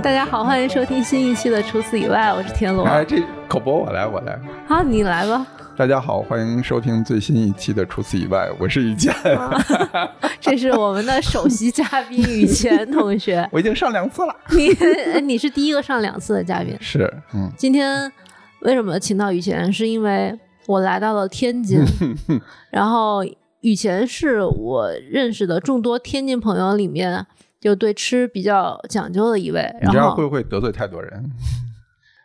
大家好，欢迎收听新一期的《除此以外》，我是田螺。哎，这口播我来，我来。好，你来吧。大家好，欢迎收听最新一期的《除此以外》，我是雨谦。这是我们的首席嘉宾雨谦同学。我已经上两次了。你你是第一个上两次的嘉宾。是，嗯。今天为什么请到雨谦？是因为我来到了天津，然后雨谦是我认识的众多天津朋友里面。就对吃比较讲究的一位，你这样会不会得罪太多人？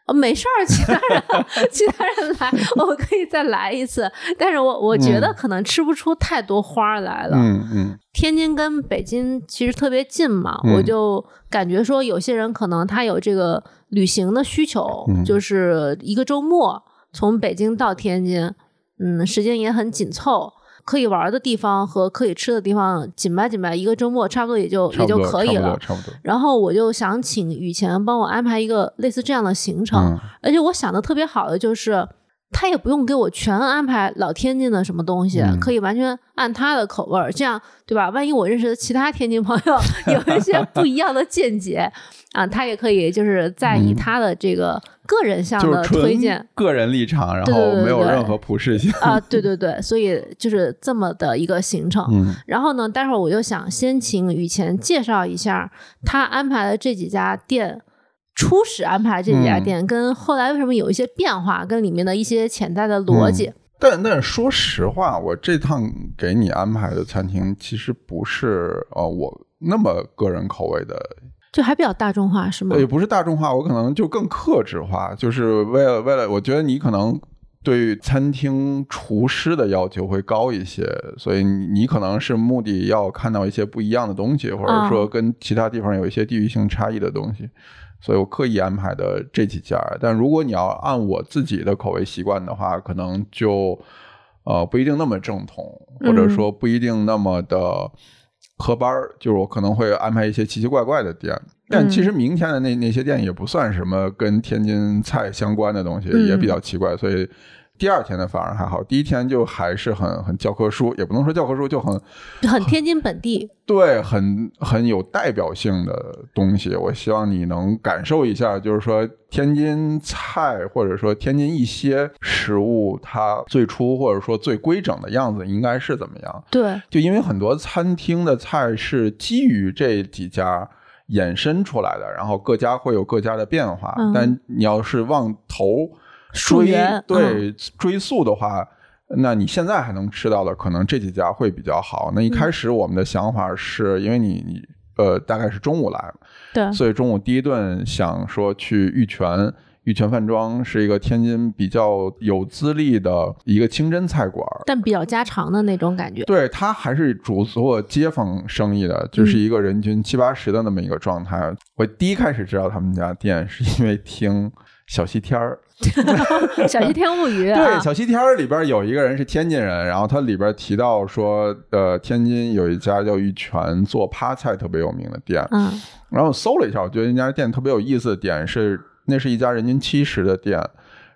哦，没事儿，其他人 其他人来，我可以再来一次。但是我我觉得可能吃不出太多花来了。嗯嗯。天津跟北京其实特别近嘛，我就感觉说有些人可能他有这个旅行的需求，就是一个周末从北京到天津，嗯，时间也很紧凑。可以玩的地方和可以吃的地方紧掰紧掰，一个周末差不多也就也就可以了。差不多。然后我就想请雨前帮我安排一个类似这样的行程，而且我想的特别好的就是，他也不用给我全安排老天津的什么东西，可以完全按他的口味儿，这样对吧？万一我认识的其他天津朋友有一些不一样的见解。啊，他也可以就是在以他的这个个人向的推荐，个人立场，然后没有任何普适性啊，对对对，所以就是这么的一个行程。然后呢，待会儿我就想先请雨前介绍一下他安排的这几家店，初始安排这几家店跟后来为什么有一些变化，跟里面的一些潜在的逻辑。但但说实话，我这趟给你安排的餐厅其实不是呃我那么个人口味的。就还比较大众化是吗？也不是大众化，我可能就更克制化，就是为了为了，我觉得你可能对餐厅厨师的要求会高一些，所以你可能是目的要看到一些不一样的东西，或者说跟其他地方有一些地域性差异的东西，所以我刻意安排的这几家。但如果你要按我自己的口味习惯的话，可能就呃不一定那么正统，或者说不一定那么的。合班儿就是我可能会安排一些奇奇怪怪的店，但其实明天的那那些店也不算什么跟天津菜相关的东西，也比较奇怪，所以。第二天的反而还好，第一天就还是很很教科书，也不能说教科书，就很很天津本地，对，很很有代表性的东西。我希望你能感受一下，就是说天津菜或者说天津一些食物，它最初或者说最规整的样子应该是怎么样？对，就因为很多餐厅的菜是基于这几家衍生出来的，然后各家会有各家的变化，但你要是往头。追对追溯的话，那你现在还能吃到的，可能这几家会比较好。那一开始我们的想法是因为你你呃大概是中午来，对，所以中午第一顿想说去玉泉，玉泉饭庄是一个天津比较有资历的一个清真菜馆，但比较家常的那种感觉。对，它还是主做街坊生意的，就是一个人均七八十的那么一个状态。我第一开始知道他们家店是因为听小西天儿。小西天物语对，小西天里边有一个人是天津人，然后他里边提到说，呃，天津有一家叫玉泉做趴菜特别有名的店，嗯，然后搜了一下，我觉得那家店特别有意思的点是，那是一家人均七十的店。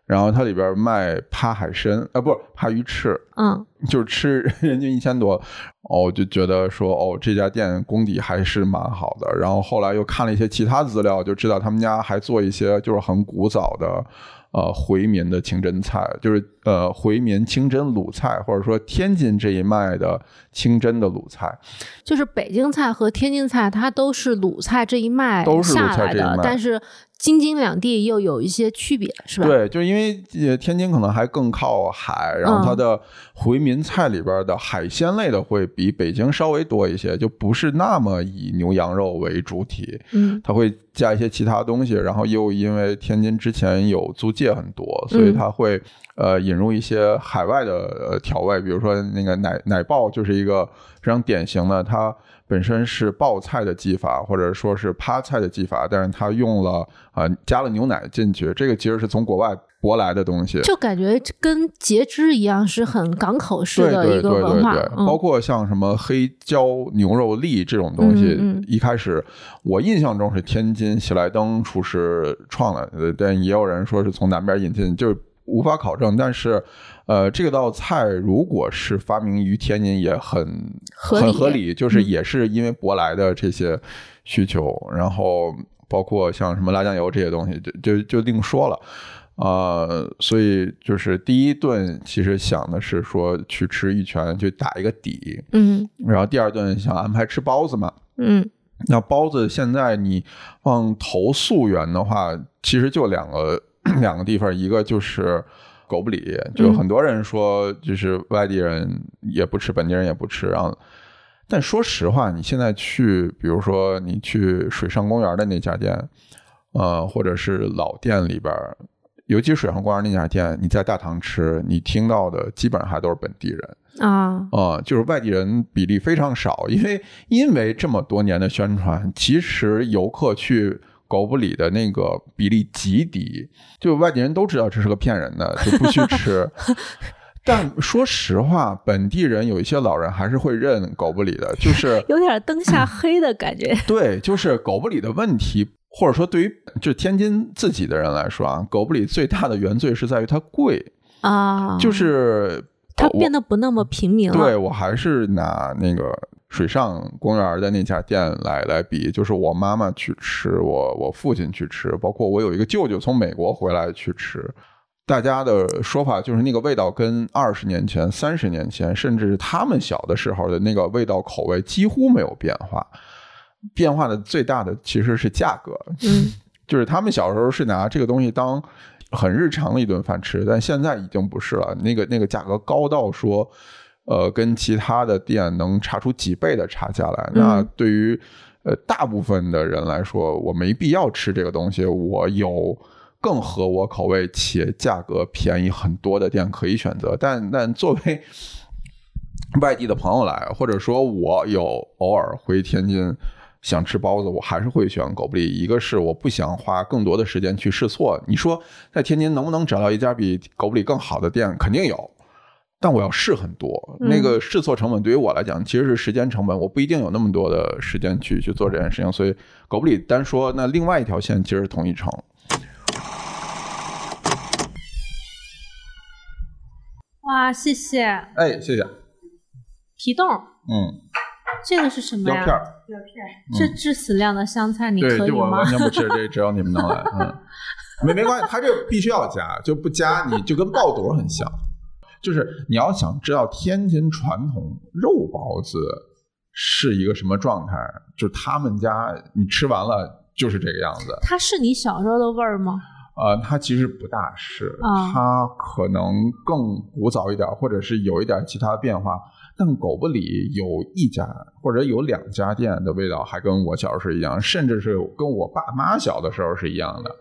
然后它里边卖趴海参，啊，不是趴鱼翅，嗯，就是吃人均一千多，哦，就觉得说，哦，这家店功底还是蛮好的。然后后来又看了一些其他资料，就知道他们家还做一些就是很古早的。呃，回民的清真菜，就是呃，回民清真鲁菜，或者说天津这一脉的清真的鲁菜，就是北京菜和天津菜，它都是鲁菜这一脉下来的，但是。京津两地又有一些区别，是吧？对，就是因为天津可能还更靠海，然后它的回民菜里边的海鲜类的会比北京稍微多一些，就不是那么以牛羊肉为主体。嗯，它会加一些其他东西，然后又因为天津之前有租界很多，所以它会呃引入一些海外的调味，比如说那个奶奶爆就是一个非常典型的它。本身是爆菜的技法，或者说是趴菜的技法，但是他用了啊加了牛奶进去，这个其实是从国外舶来的东西，就感觉跟截肢一样，是很港口式的一个文化。包括像什么黑椒牛肉粒这种东西，一开始我印象中是天津喜来登厨师创的，但也有人说是从南边引进，就无法考证，但是。呃，这个道菜如果是发明于天津，也很很合理，就是也是因为舶来的这些需求，然后包括像什么辣酱油这些东西，就就就另说了。呃，所以就是第一顿其实想的是说去吃一拳，去打一个底，嗯，然后第二顿想安排吃包子嘛，嗯，那包子现在你往投溯源的话，其实就两个 两个地方，一个就是狗不理，就很多人说就是外地人也不吃，本地人也不吃，然后，但说实话，你现在去，比如说你去水上公园的那家店，呃，或者是老店里边。尤其水上公园那家店，你在大堂吃，你听到的基本上还都是本地人啊啊，就是外地人比例非常少。因为因为这么多年的宣传，其实游客去狗不理的那个比例极低，就外地人都知道这是个骗人的，就不去吃。但说实话，本地人有一些老人还是会认狗不理的，就是 有点灯下黑的感觉。对，就是狗不理的问题。或者说，对于就天津自己的人来说啊，狗不理最大的原罪是在于它贵啊，就是它变得不那么平民了。对我还是拿那个水上公园的那家店来来比，就是我妈妈去吃，我我父亲去吃，包括我有一个舅舅从美国回来去吃，大家的说法就是那个味道跟二十年前、三十年前，甚至他们小的时候的那个味道口味几乎没有变化。变化的最大的其实是价格，嗯，就是他们小时候是拿这个东西当很日常的一顿饭吃，但现在已经不是了。那个那个价格高到说，呃，跟其他的店能差出几倍的差价来。那对于呃大部分的人来说，我没必要吃这个东西。我有更合我口味且价格便宜很多的店可以选择。但但作为外地的朋友来，或者说我有偶尔回天津。想吃包子，我还是会选狗不理。一个是我不想花更多的时间去试错。你说在天津能不能找到一家比狗不理更好的店？肯定有，但我要试很多。那个试错成本对于我来讲其实是时间成本，我不一定有那么多的时间去去做这件事情。所以狗不理单说，那另外一条线其实是同一城。哇，谢谢。哎，谢谢。皮冻。嗯。这个是什么呀？药片药片，这致死量的香菜，你可以吗？对，我完全不吃，这只要你们能来，嗯，没没关系，它这个必须要加，就不加你就跟爆肚很像。就是你要想知道天津传统肉包子是一个什么状态，就是他们家你吃完了就是这个样子。它是你小时候的味儿吗？呃，它其实不大是，它可能更古早一点，或者是有一点其他的变化。但狗不理有一家或者有两家店的味道还跟我小时候是一样，甚至是跟我爸妈小的时候是一样的。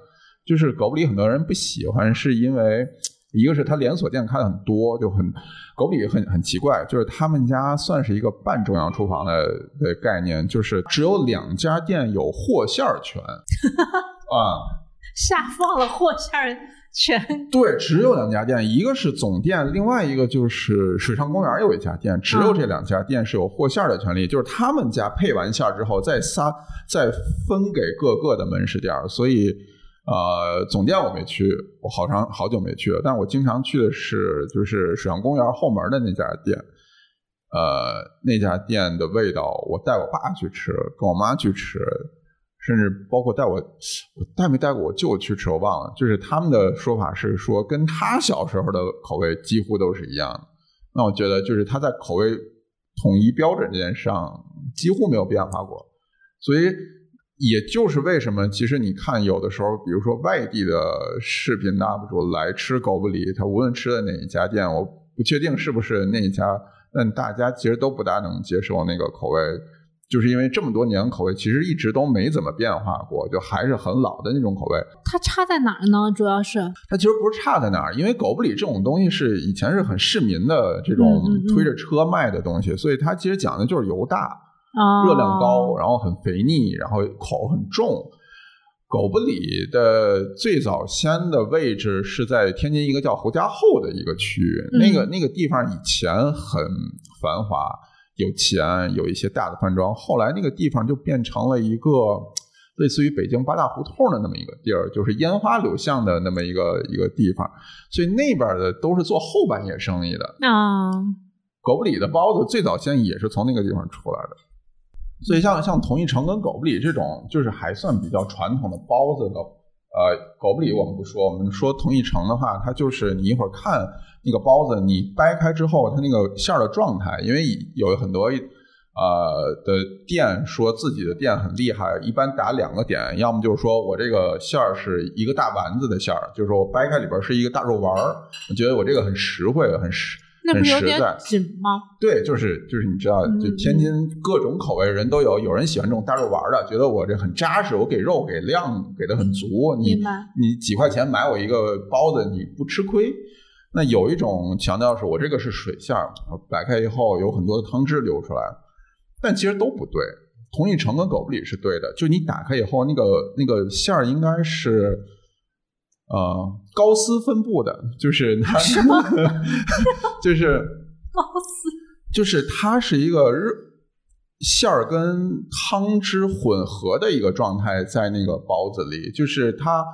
就是狗不理很多人不喜欢，是因为一个是它连锁店开的很多，就很狗不理很很奇怪，就是他们家算是一个半中央厨房的的概念，就是只有两家店有货线权啊，下放了货线。全对，只有两家店，一个是总店，另外一个就是水上公园有一家店，只有这两家店是有货线的权利，就是他们家配完馅儿之后再撒再分给各个的门市店，所以呃，总店我没去，我好长好久没去了，但我经常去的是就是水上公园后门的那家店，呃，那家店的味道，我带我爸去吃，跟我妈去吃。甚至包括带我，我带没带过我舅去吃，我忘了。就是他们的说法是说，跟他小时候的口味几乎都是一样的。那我觉得，就是他在口味统一标准这件事上几乎没有变化过。所以，也就是为什么，其实你看，有的时候，比如说外地的视频 UP 主来吃狗不理，他无论吃的哪一家店，我不确定是不是那一家，但大家其实都不大能接受那个口味。就是因为这么多年口味其实一直都没怎么变化过，就还是很老的那种口味。它差在哪儿呢？主要是它其实不是差在哪儿，因为狗不理这种东西是以前是很市民的这种推着车卖的东西，所以它其实讲的就是油大、热量高，然后很肥腻，然后口很重。狗不理的最早先的位置是在天津一个叫侯家后的一个区域，那个那个地方以前很繁华。有钱，有一些大的饭庄。后来那个地方就变成了一个类似于北京八大胡同的那么一个地儿，就是烟花柳巷的那么一个一个地方。所以那边的都是做后半夜生意的。啊，狗不理的包子最早先也是从那个地方出来的。所以像像同一城跟狗不理这种，就是还算比较传统的包子的。呃，狗不理我们不说，我们说同一城的话，它就是你一会儿看那个包子，你掰开之后，它那个馅儿的状态，因为有很多呃的店说自己的店很厉害，一般打两个点，要么就是说我这个馅儿是一个大丸子的馅儿，就是说我掰开里边是一个大肉丸儿，我觉得我这个很实惠，很实。很实在，紧吗？对，就是就是，你知道，就天津各种口味人都有，有人喜欢这种大肉丸的，觉得我这很扎实，我给肉给量给的很足。你你几块钱买我一个包子，你不吃亏。那有一种强调是我这个是水馅儿，摆开以后有很多的汤汁流出来，但其实都不对。同一城跟狗不理是对的，就你打开以后，那个那个馅儿应该是。呃，高斯分布的，就是它，就是 高斯，就是它是一个肉馅儿跟汤汁混合的一个状态，在那个包子里，就是它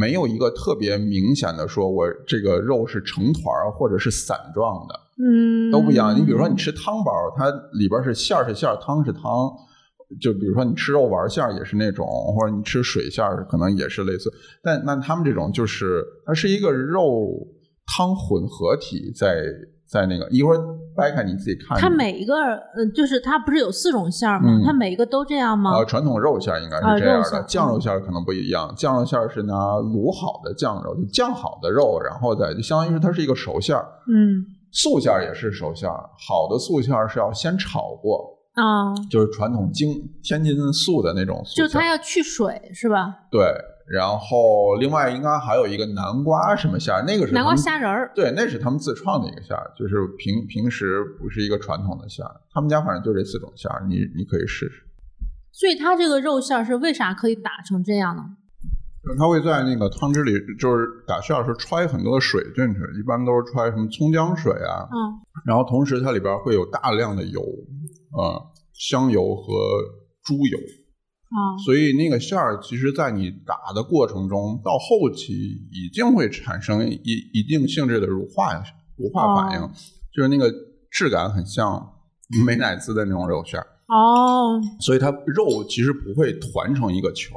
没有一个特别明显的说，我这个肉是成团儿或者是散状的，嗯，都不一样。你比如说，你吃汤包，它里边是馅儿是馅儿，汤是汤。就比如说你吃肉丸馅儿也是那种，或者你吃水馅儿可能也是类似，但那他们这种就是它是一个肉汤混合体，在在那个一会儿掰开你自己看。它每一个呃，就是它不是有四种馅儿吗？它每一个都这样吗？呃，传统肉馅应该是这样的，酱肉馅儿可能不一样。酱肉馅儿是拿卤好的酱肉，就酱好的肉，然后再就相当于是它是一个熟馅儿。嗯，素馅儿也是熟馅儿，好的素馅儿是要先炒过。啊，就是传统京天津素的那种素，就它要去水是吧？对，然后另外应该还有一个南瓜什么馅儿，那个是南瓜虾仁儿，对，那是他们自创的一个馅儿，就是平平时不是一个传统的馅儿，他们家反正就这四种馅儿，你你可以试试。所以它这个肉馅儿是为啥可以打成这样呢？它会在那个汤汁里，就是打馅儿是揣很多的水进去，一般都是揣什么葱姜水啊，嗯，然后同时它里边会有大量的油。啊，香油和猪油啊，所以那个馅儿，其实，在你打的过程中，到后期已经会产生一一定性质的乳化乳化反应，就是那个质感很像美乃滋的那种肉馅儿哦，所以它肉其实不会团成一个球，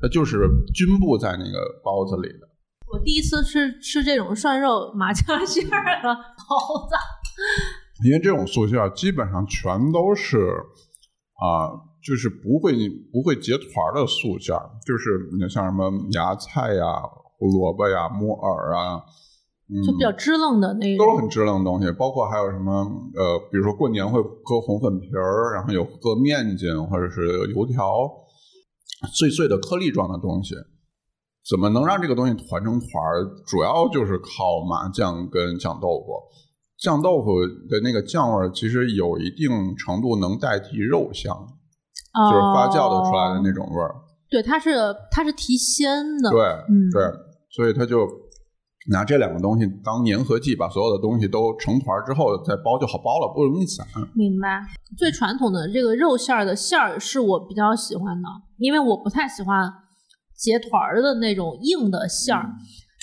它就是均布在那个包子里的。我第一次吃吃这种涮肉麻酱馅儿的包子。因为这种素馅基本上全都是啊，就是不会不会结团的素馅就是你像什么芽菜呀、胡萝卜呀、木耳啊，就比较支棱的那都是很支棱的东西。包括还有什么呃，比如说过年会搁红粉皮儿，然后有搁面筋或者是油条，碎碎的颗粒状的东西，怎么能让这个东西团成团主要就是靠麻酱跟酱豆腐。酱豆腐的那个酱味儿，其实有一定程度能代替肉香，就是发酵的出来的那种味儿。对，它是它是提鲜的。对，嗯对，所以它就拿这两个东西当粘合剂，把所有的东西都成团之后再包就好包了，不容易散。明白。最传统的这个肉馅儿的馅儿是我比较喜欢的，因为我不太喜欢结团儿的那种硬的馅儿，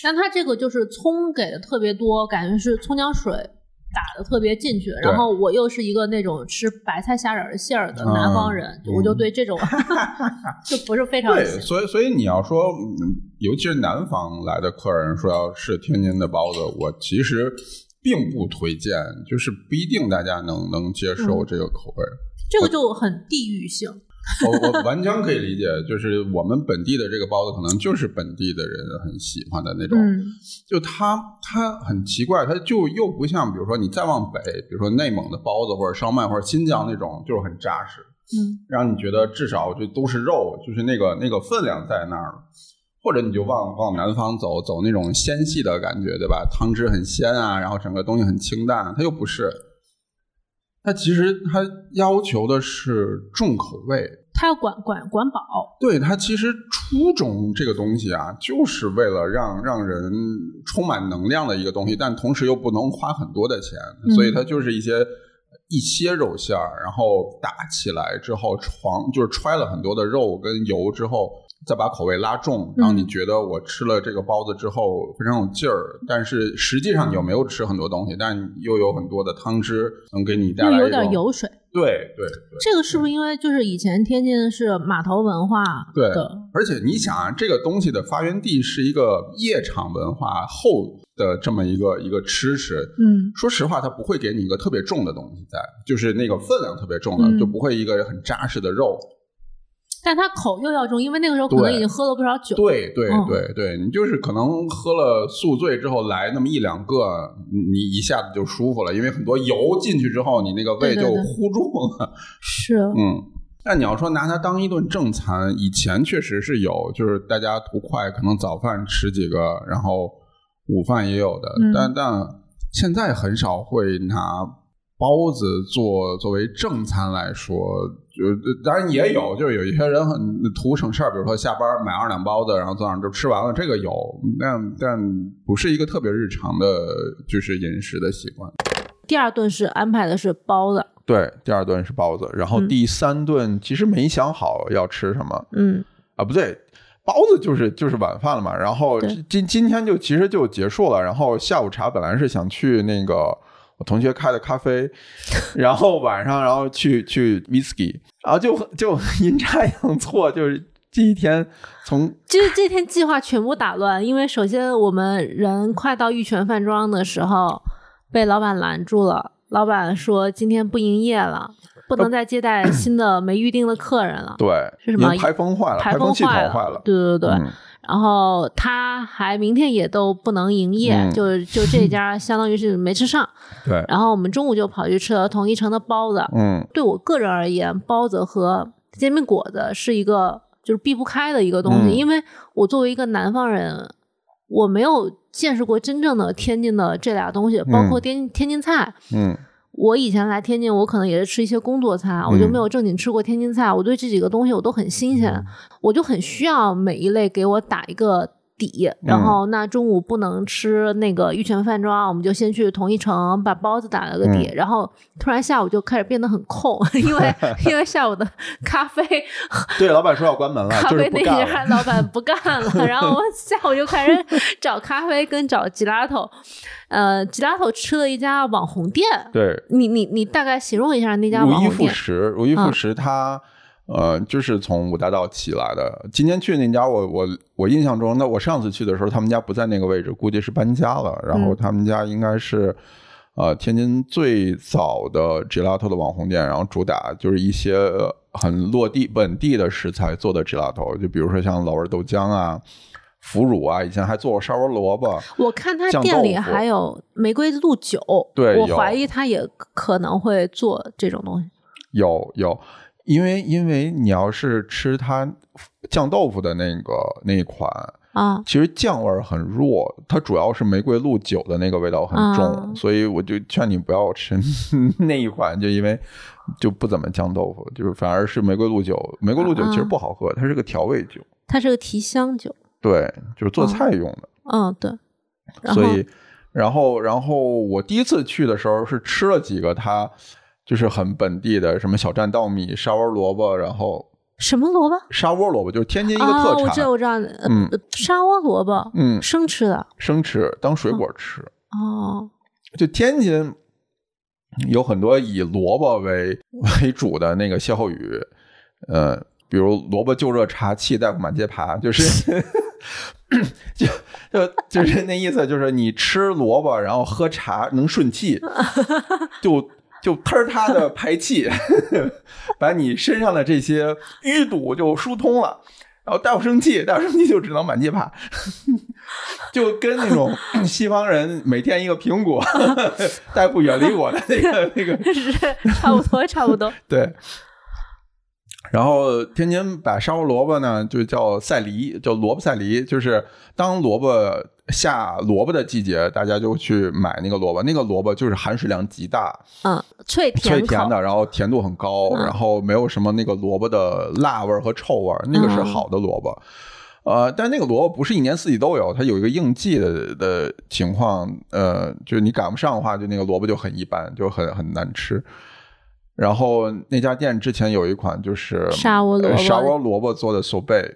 但它这个就是葱给的特别多，感觉是葱姜水。打的特别进去，然后我又是一个那种吃白菜虾仁馅儿的南方人，我就对这种 就不是非常对。所以，所以你要说，尤其是南方来的客人说要吃天津的包子，我其实并不推荐，就是不一定大家能能接受这个口味。这个就很地域性。我我完全可以理解，就是我们本地的这个包子，可能就是本地的人很喜欢的那种。就它它很奇怪，它就又不像，比如说你再往北，比如说内蒙的包子或者烧麦或者新疆那种，就是很扎实，嗯，让你觉得至少就都是肉，就是那个那个分量在那儿。或者你就往往南方走，走那种纤细的感觉，对吧？汤汁很鲜啊，然后整个东西很清淡，它又不是。它其实它要求的是重口味，它要管管管饱。对它其实初衷这个东西啊，就是为了让让人充满能量的一个东西，但同时又不能花很多的钱，所以它就是一些一些肉馅儿，然后打起来之后，床就是揣了很多的肉跟油之后。再把口味拉重，让你觉得我吃了这个包子之后非常有劲儿，但是实际上你又没有吃很多东西，但又有很多的汤汁能给你带来有点油水。对对对，这个是不是因为就是以前天津是码头文化对？而且你想啊，这个东西的发源地是一个夜场文化后的这么一个一个吃食。嗯，说实话，它不会给你一个特别重的东西在，就是那个分量特别重的，嗯就不会一个很扎实的肉。但他口又要重，因为那个时候可能已经喝了不少酒。对对嗯对对，你就是可能喝了宿醉之后来那么一两个，你你一下子就舒服了，因为很多油进去之后，你那个胃就对对对糊住了。是，嗯，但你要说拿它当一顿正餐，以前确实是有，就是大家图快，可能早饭吃几个，然后午饭也有的，嗯但但现在很少会拿包子做作为正餐来说。就当然也有，就是有一些人很图省事儿，比如说下班买二两包子，然后早上就吃完了，这个有，但但不是一个特别日常的，就是饮食的习惯。第二顿是安排的是包子。对，第二顿是包子，然后嗯第三顿其实没想好要吃什么，嗯啊，不对，包子就是就是晚饭了嘛。然后今今天就其实就结束了。然后下午茶本来是想去那个我同学开的咖啡，然后晚上然后去去 whisky，然后就就阴差阳错，就是这一天从就是这天计划全部打乱，因为首先我们人快到玉泉饭庄的时候被老板拦住了，老板说今天不营业了，不能再接待新的没预定的客人了。对是什么因为排风坏了，台风系统坏坏了，对对对。嗯然后他还明天也都不能营业，嗯就就这家相当于是没吃上。对，然后我们中午就跑去吃了同一城的包子。嗯对我个人而言，包子和煎饼果子是一个就是避不开的一个东西，嗯因为我作为一个南方人，我没有见识过真正的天津的这俩东西，包括天天津菜。嗯我以前来天津，我可能也是吃一些工作餐，我就嗯没有正经吃过天津菜。我对这几个东西我都很新鲜，我就很需要每一类给我打一个底。然后那中午不能吃那个玉泉饭庄，我们就先去同一城把包子打了个底。嗯然后突然下午就开始变得很空，因为 因为下午的咖啡对，老板说要关门了，咖啡那。家老板不干了，然后我 下午就开始找咖啡跟找吉拉头。呃，吉拉头吃了一家网红店。对，你你你大概形容一下那家网红店？食，如一副嗯食，它、呃就是从五大道起来的。今天去那家我，我我印象中，那我上次去的时候，他们家不在那个位置，估计是搬家了。然后嗯他们家应该是。呃，天津最早的 gelato 的网红店，然后主打就是一些呃很落地本地的食材做的 gelato，就比如说像老味豆浆啊、腐乳啊，以前还做过烧窝萝卜，我看他店里还有玫瑰露酒，对我怀疑他也可能会做这种东西。有有，因为因为你要是吃它酱豆腐的那个那一款，啊，其实酱味儿很弱，它主要是玫瑰露酒的那个味道很重，啊所以我就劝你不要吃 那一款，就因为就不怎么酱豆腐，就是反而是玫瑰露酒。玫瑰露酒其实啊不好喝，它是个调味酒，它是个提香酒。对，就是做哦菜用的。嗯，对。所以，然后，然后我第一次去的时候是吃了几个它就是很本地的，什么小站稻米、沙窝萝卜，然后什么萝卜？沙窝萝卜就是天津一个啊，特产，我知道，我知道，呃嗯沙窝萝卜，嗯，生吃的。生吃当水果吃。哦，就天津有很多以萝卜为 为主的那个歇后语，呃，比如萝卜就热茶，气大夫满街爬，就是 就就就是那意思，就是你吃萝卜然后喝茶能顺气，就就喷儿他的排气，把你身上的这些淤堵就疏通了。然后大夫生气，大夫生气就只能满街爬，就跟那种西方人每天一个苹果，大夫远离我的那个那个是差不多，差不多。对。然后天津把烧萝卜呢，就叫赛梨，叫萝卜赛梨，就是当萝卜下萝卜的季节，大家就去买那个萝卜，那个萝卜就是含水量极大，嗯，脆甜脆甜的，然后甜度很高，嗯然后没有什么那个萝卜的辣味儿和臭味儿，那个是好的萝卜。呃，但那个萝卜不是一年四季都有，它有一个应季的的情况，呃，就是你赶不上的话，就那个萝卜就很一般，就很很难吃。然后那家店之前有一款就是沙窝萝卜呃沙窝萝卜做的手贝，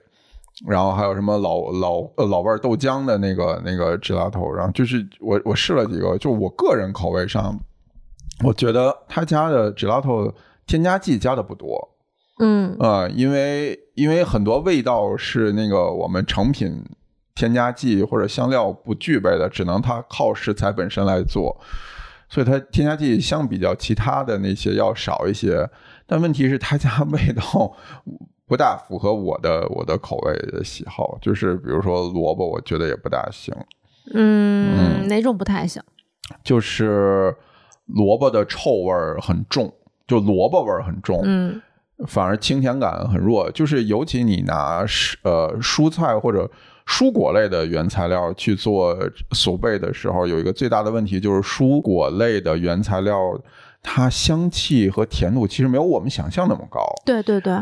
然后还有什么老老呃老味儿豆浆的那个那个 gelato，然后就是我我试了几个，就我个人口味上，我觉得他家的 gelato 添加剂加的不多。嗯呃，因为因为很多味道是那个我们成品添加剂或者香料不具备的，只能它靠食材本身来做，所以它添加剂相比较其他的那些要少一些。但问题是他家味道不大符合我的我的口味的喜好，就是比如说萝卜，我觉得也不大行。嗯，哪种不太行？就是萝卜的臭味儿很重，就萝卜味儿很重。嗯。反而清甜感很弱，就是尤其你拿呃蔬菜或者蔬果类的原材料去做手贝的时候，有一个最大的问题就是蔬果类的原材料它香气和甜度其实没有我们想象那么高。对对对，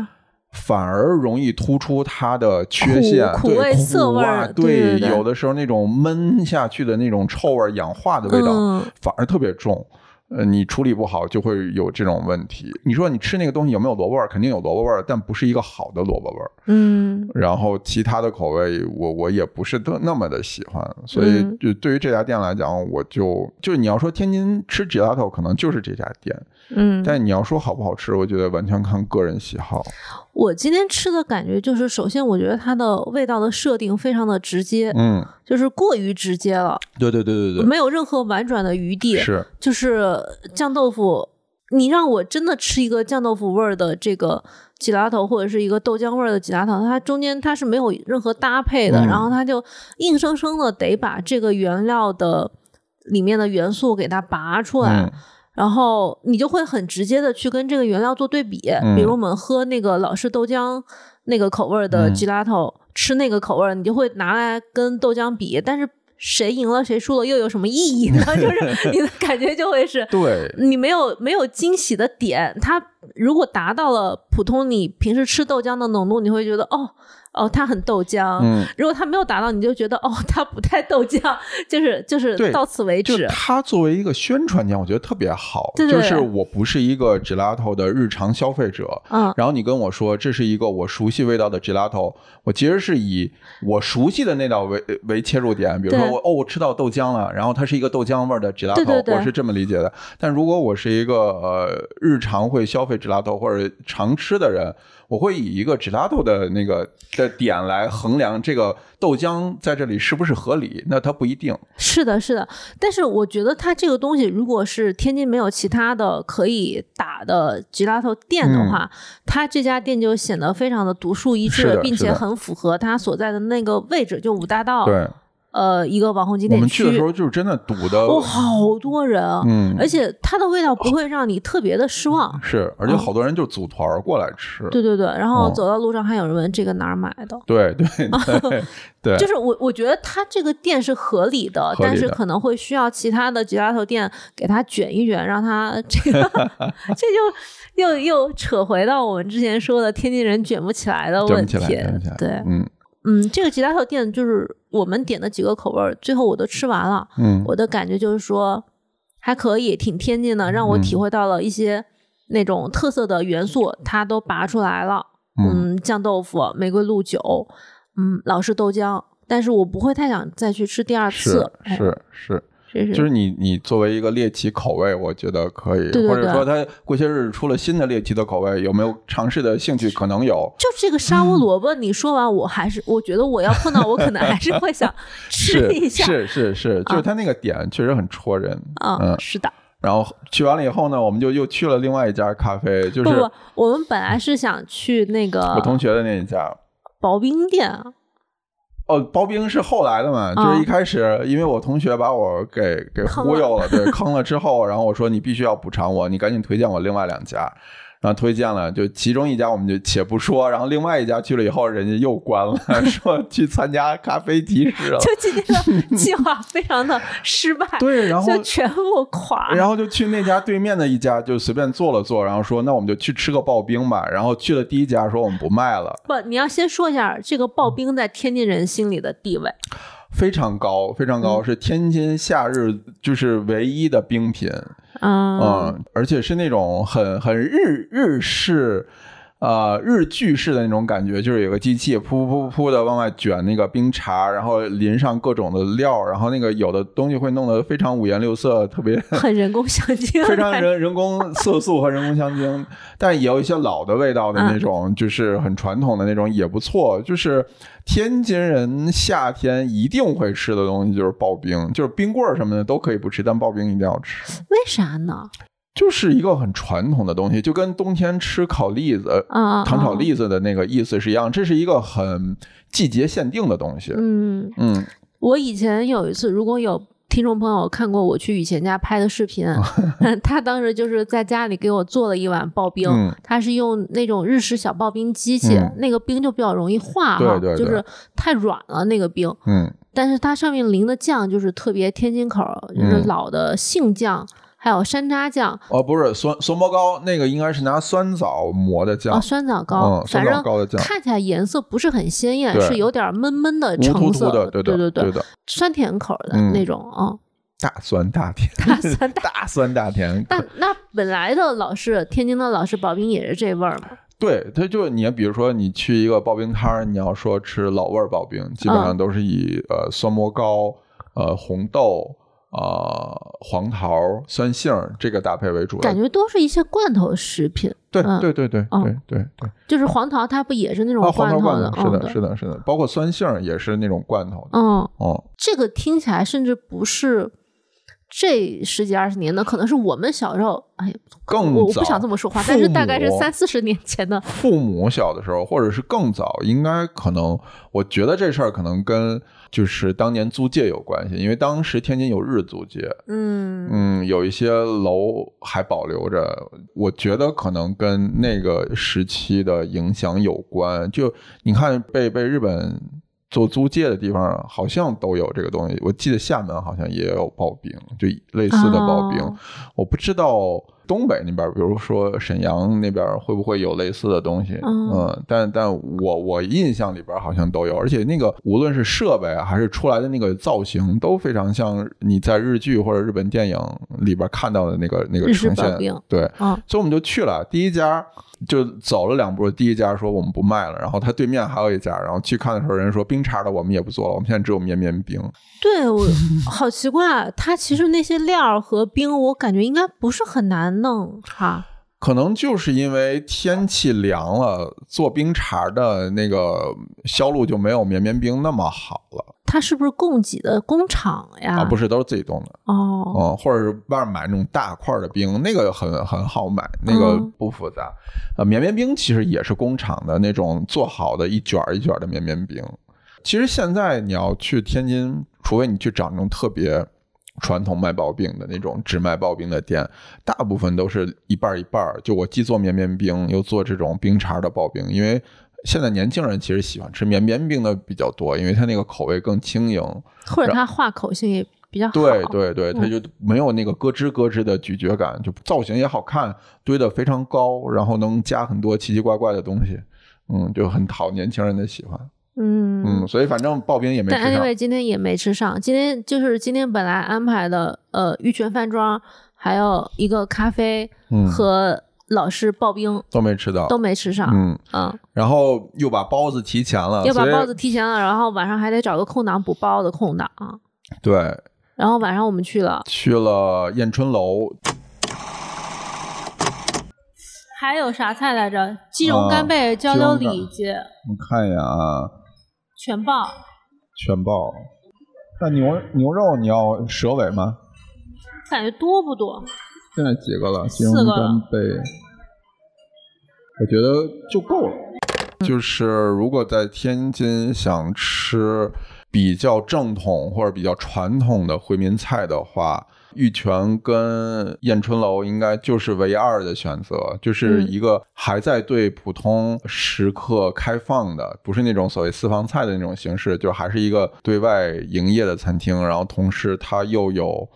反而容易突出它的缺陷，苦味、涩味儿。对，有的时候那种闷下去的那种臭味、氧化的味道反而特别重。呃，你处理不好就会有这种问题。你说你吃那个东西有没有萝卜味儿？肯定有萝卜味儿，但不是一个好的萝卜味儿。嗯。然后其他的口味，我我也不是特那么的喜欢。所以就对于这家店来讲，我就就你要说天津吃 gelato，可能就是这家店。嗯。但你要说好不好吃，我觉得完全看个人喜好。我今天吃的感觉就是，首先我觉得它的味道的设定非常的直接，嗯，就是过于直接了。对对对对对，没有任何婉转的余地。是，就是酱豆腐，你让我真的吃一个酱豆腐味儿的这个吉拉头，或者是一个豆浆味儿的吉拉头，它中间它是没有任何搭配的，然后它就硬生生的得把这个原料的里面的元素给它拔出来。然后你就会很直接的去跟这个原料做对比，比如我们喝那个老式豆浆那个口味的 gelato，吃那个口味，你就会拿来跟豆浆比，但是谁赢了谁输了又有什么意义呢？就是你的感觉就会是，对，你没有没有惊喜的点，它如果达到了普通你平时吃豆浆的浓度，你会觉得哦。哦，它很豆浆。嗯，如果它没有达到，你就觉得哦，它不太豆浆，就是就是到此为止。就它作为一个宣传店，我觉得特别好。对对。就是我不是一个 gelato 的日常消费者。嗯。然后你跟我说这是一个我熟悉味道的 gelato，我其实是以我熟悉的那道为为切入点。比如说我哦，我吃到豆浆了，然后它是一个豆浆味的 gelato，我是这么理解的。但如果我是一个呃日常会消费 gelato 或者常吃的人。我会以一个 gelato 的那个的点来衡量这个豆浆在这里是不是合理，那它不一定是的，是的。但是我觉得它这个东西，如果是天津没有其他的可以打的 gelato 店的话，它这家店就显得非常的独树一帜，并且很符合它所在的那个位置，就五大道。对。呃，一个网红景点区，我们去的时候就是真的堵的，哦，好多人，嗯，而且它的味道不会让你特别的失望，是，而且好多人就组团过来吃，对对对，然后走到路上还有人问这个哪儿买的，对对对 对，就是我我觉得它这个店是合理的，但是可能会需要其他的吉拉头店给它卷一卷，让它 这个这就又又扯回到我们之前说的天津人卷不起来的问题，对，嗯。嗯，这个吉拉特店就是我们点的几个口味，最后我都吃完了。嗯，我的感觉就是说还可以，挺天津的，让我体会到了一些那种特色的元素，它都拔出来了。嗯，酱豆腐、玫瑰露酒，嗯，老式豆浆，但是我不会太想再去吃第二次。是是是。就是你，你作为一个猎奇口味，我觉得可以，或者说他过些日子出了新的猎奇的口味，有没有尝试的兴趣？可能有。就这个沙窝萝卜，你说完，我还是我觉得我要碰到，我可能还是会想 吃一下。是是是，就是他那个点确实很戳人。嗯，是的。然后去完了以后呢，我们就又去了另外一家咖啡，就是不不，我们本来是想去那个我同学的那一家薄冰店。哦，刨冰是后来的嘛？就是一开始，因为我同学把我给给忽悠了，对，坑了之后，然后我说你必须要补偿我，你赶紧推荐我另外两家。然后推荐了，就其中一家我们就且不说，然后另外一家去了以后，人家又关了，说去参加咖啡集市了。就今天的计划非常的失败，对，然后就全部垮。然后就去那家对面的一家，就随便坐了坐，然后说那我们就去吃个刨冰吧。然后去了第一家，说我们不卖了。不，你要先说一下这个刨冰在天津人心里的地位。非常高，非常高，是天津夏日就是唯一的冰品，嗯，而且是那种很很日日式，呃日剧式的那种感觉，就是有个机器噗噗噗噗的往外卷那个冰碴，然后淋上各种的料，然后那个有的东西会弄得非常五颜六色，特别 很人工香精，非常人人工色素和人工香精，但也有一些老的味道的那种，就是很传统的那种也不错。就是天津人夏天一定会吃的东西就是刨冰，就是冰棍儿什么的都可以不吃，但刨冰一定要吃。为啥呢？就是一个很传统的东西，就跟冬天吃烤栗子、糖炒栗子的那个意思是一样。这是一个很季节限定的东西。嗯嗯，我以前有一次，如果有听众朋友看过我去雨前家拍的视频，他当时就是在家里给我做了一碗刨冰，他是用那种日式小刨冰机器，那个冰就比较容易化哈，就是太软了那个冰。嗯，但是它上面淋的酱就是特别天津口，就是老的杏酱。还有山楂酱。哦，不是酸酸包糕，那个应该是拿酸枣磨的酱。哦，酸枣糕，酸枣糕的酱，看起来颜色不是很鲜艳，是有点闷闷的橙色。的，对对对对，酸甜口的那种啊，大酸大甜，大酸大酸大甜。那那本来的老式天津的老式刨冰也是这味儿吗？对，它就你比如说你去一个刨冰摊儿，你要说吃老味儿刨冰，基本上都是以呃酸蘑糕、呃红豆。啊，黄桃、酸杏这个搭配为主，感觉都是一些罐头食品。对对对对对对对，就是黄桃，它不也是那种罐头的？是的，是的，是的，包括酸杏也是那种罐头的。嗯哦，这个听起来甚至不是这十几二十年的，可能是我们小时候，哎，更我不想这么说话，但是大概是三四十年前的。父母小的时候，或者是更早，应该可能，我觉得这事儿可能跟。就是当年租界有关系，因为当时天津有日租界，嗯嗯，有一些楼还保留着，我觉得可能跟那个时期的影响有关。就你看，被被日本做租界的地方，好像都有这个东西。我记得厦门好像也有刨冰，就类似的刨冰，我不知道。东北那边，比如说沈阳那边，会不会有类似的东西？嗯，但但我我印象里边好像都有，而且那个无论是设备还是出来的那个造型，都非常像你在日剧或者日本电影里边看到的那个那个呈现。对，所以我们就去了第一家。就走了两步，第一家说我们不卖了，然后他对面还有一家，然后去看的时候，人家说冰碴的我们也不做了，我们现在只有绵绵冰。对，我 好奇怪，它其实那些料和冰，我感觉应该不是很难弄哈。可能就是因为天气凉了，做冰碴的那个销路就没有绵绵冰那么好了。它是不是供给的工厂呀？啊，不是，都是自己冻的。哦，嗯，或者是外面买那种大块的冰，那个很很好买，那个不复杂。呃，绵绵冰其实也是工厂的那种做好的一卷一卷的绵绵冰。其实现在你要去天津，除非你去找那种特别。传统卖刨冰的那种只卖刨冰的店，大部分都是一半一半就我既做绵绵冰，又做这种冰碴的刨冰。因为现在年轻人其实喜欢吃绵绵冰的比较多，因为它那个口味更轻盈，或者它化口性也比较好。对对对，它就没有那个咯吱咯吱的咀嚼感，就造型也好看，堆得非常高，然后能加很多奇奇怪怪的东西，嗯，就很讨年轻人的喜欢。嗯嗯，所以反正刨冰也没吃上。但因为今天也没吃上，今天就是今天本来安排的，呃，玉泉饭庄还有一个咖啡和老式刨冰都没吃到，都没吃上。嗯嗯，然后又把包子提前了，又把包子提前了，然后晚上还得找个空档补包的空档。对，然后晚上我们去了，去了燕春楼。还有啥菜来着？鸡茸干贝焦焦里脊。我看一眼啊。全爆。全爆。那牛牛肉你要蛇尾吗？感觉多不多？现在几个了？鸡茸干贝。我觉得就够了。就是如果在天津想吃比较正统或者比较传统的回民菜的话。玉泉跟燕春楼应该就是唯二的选择，就是一个还在对普通食客开放的，不是那种所谓私房菜的那种形式，就还是一个对外营业的餐厅。然后同时它又有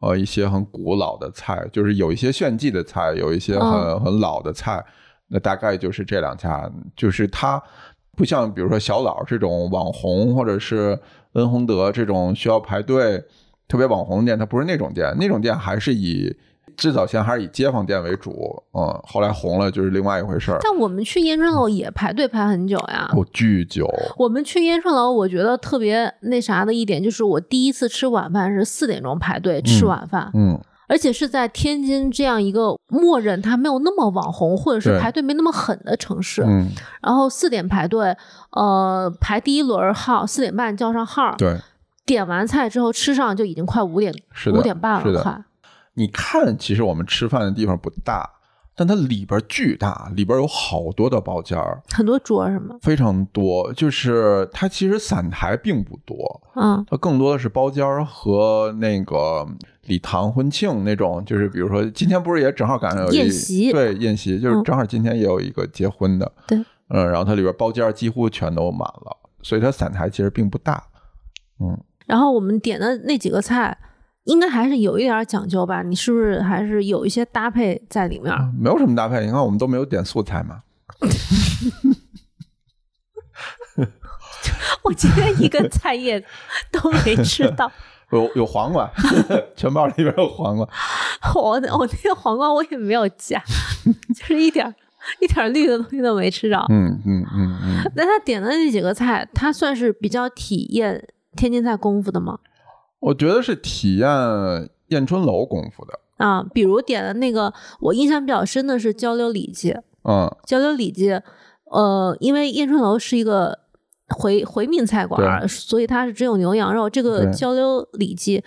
呃一些很古老的菜，就是有一些炫技的菜，有一些很很老的菜。那大概就是这两家，就是它不像比如说小老这种网红，或者是恩洪德这种需要排队。特别网红店，它不是那种店，那种店还是以最早先还是以街坊店为主，嗯，后来红了就是另外一回事儿。但我们去燕顺楼也排队排很久呀，哦，巨久。我们去燕顺楼，我觉得特别那啥的一点就是，我第一次吃晚饭是四点钟排队吃晚饭，嗯，而且是在天津这样一个默认它没有那么网红或者是排队没那么狠的城市，嗯，然后四点排队，呃，排第一轮号，四点半叫上号，对。点完菜之后吃上就已经快五点五点半了，快。你看，其实我们吃饭的地方不大，但它里边巨大，里边有好多的包间儿，很多桌是吗？非常多，就是它其实散台并不多，嗯，它更多的是包间儿和那个礼堂婚庆那种，就是比如说今天不是也正好赶上有宴席，对宴席，就是正好今天也有一个结婚的，对，嗯，然后它里边包间几乎全都满了，所以它散台其实并不大，嗯。然后我们点的那几个菜，应该还是有一点讲究吧？你是不是还是有一些搭配在里面？没有什么搭配，你看我们都没有点素菜嘛。我今天一个菜叶都没吃到。有有黄瓜，全包里边有黄瓜。我我那个黄瓜我也没有加，就是一点一点绿的东西都没吃着。嗯嗯嗯嗯。那他点的那几个菜，他算是比较体验。天津菜功夫的吗？我觉得是体验燕春楼功夫的啊。比如点的那个，我印象比较深的是焦溜里脊。嗯，焦溜里脊，呃，因为燕春楼是一个回回民菜馆，所以它是只有牛羊肉。这个焦溜里脊，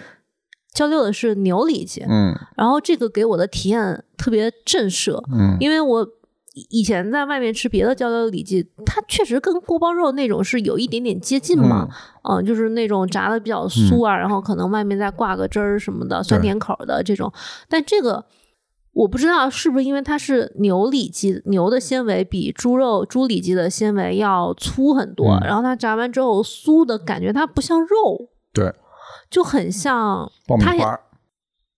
焦溜的是牛里脊。嗯，然后这个给我的体验特别震慑。嗯，因为我。以前在外面吃别的焦溜里脊，它确实跟锅包肉那种是有一点点接近嘛，嗯，就是那种炸的比较酥啊，然后可能外面再挂个汁儿什么的，酸甜口的这种。但这个我不知道是不是因为它是牛里脊，牛的纤维比猪肉、猪里脊的纤维要粗很多，然后它炸完之后酥的感觉它不像肉，对，就很像爆米花。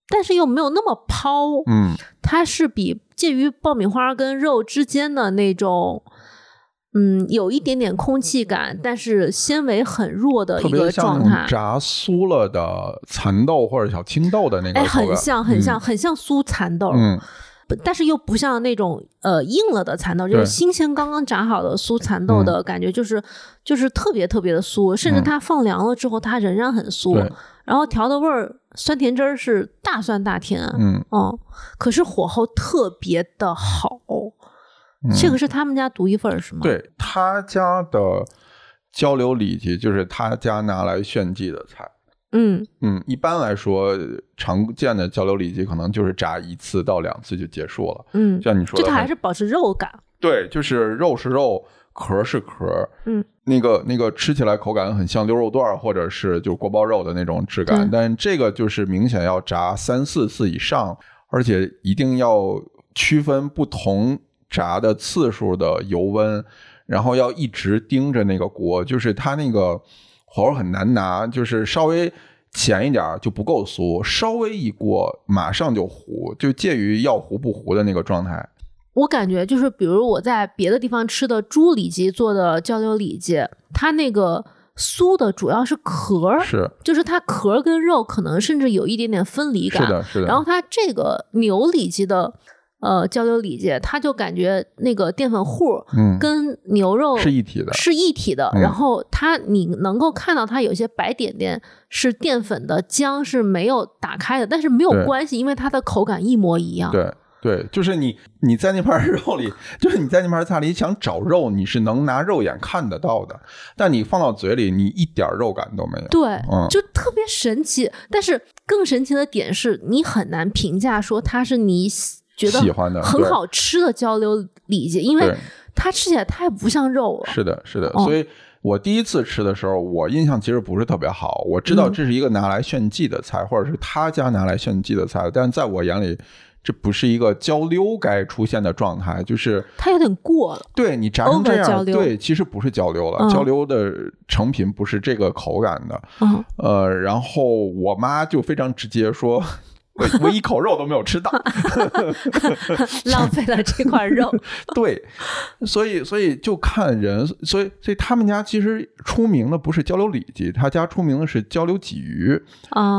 但是又没有那么抛，嗯，它是比介于爆米花跟肉之间的那种，嗯，有一点点空气感，但是纤维很弱的一个状态。炸酥了的蚕豆或者小青豆的那个，哎，很像，很像，很像酥蚕豆，嗯，但是又不像那种呃硬了的蚕豆，就是新鲜刚刚炸好的酥蚕豆的感觉，就是就是特别特别的酥，甚至它放凉了之后，它仍然很酥。然后调的味儿，酸甜汁儿是大酸大甜，嗯哦，可是火候特别的好，这个是他们家独一份儿是吗？对他家的交流礼节就是他家拿来炫技的菜，嗯嗯，一般来说常见的交流里脊可能就是炸一次到两次就结束了，嗯，像你说的，就它还是保持肉感，对，就是肉是肉。壳是壳，嗯，那个那个吃起来口感很像溜肉段或者是就锅包肉的那种质感，但这个就是明显要炸三四次以上，而且一定要区分不同炸的次数的油温，然后要一直盯着那个锅，就是它那个火候很难拿，就是稍微浅一点就不够酥，稍微一过马上就糊，就介于要糊不糊的那个状态。我感觉就是，比如我在别的地方吃的猪里脊做的焦溜里脊，它那个酥的主要是壳，是，就是它壳跟肉可能甚至有一点点分离感，是的，是的。然后它这个牛里脊的呃交流理解，他就感觉那个淀粉糊嗯跟牛肉是一体的，是一体的。然后它你能够看到它有些白点点是淀粉的浆是没有打开的，但是没有关系，因为它的口感一模一样。对。对，就是你你在那盘肉里，就是你在那盘菜里想找肉，你是能拿肉眼看得到的，但你放到嘴里，你一点肉感都没有。对，嗯，就特别神奇。但是更神奇的点是你很难评价说它是你觉得喜欢的很好吃的交流里脊，因为它吃起来太不像肉了。是的，是的。所以我第一次吃的时候，我印象其实不是特别好。我知道这是一个拿来炫技的菜，或者是他家拿来炫技的菜，但在我眼里。这不是一个交流该出现的状态，就是它有点过了。对你炸成这样，对，其实不是交流了，交流的成品不是这个口感的。嗯，呃，然后我妈就非常直接说，我我一口肉都没有吃到，浪费了这块肉。对，所以所以就看人，所以所以他们家其实出名的不是交流里脊，他家出名的是交流鲫鱼，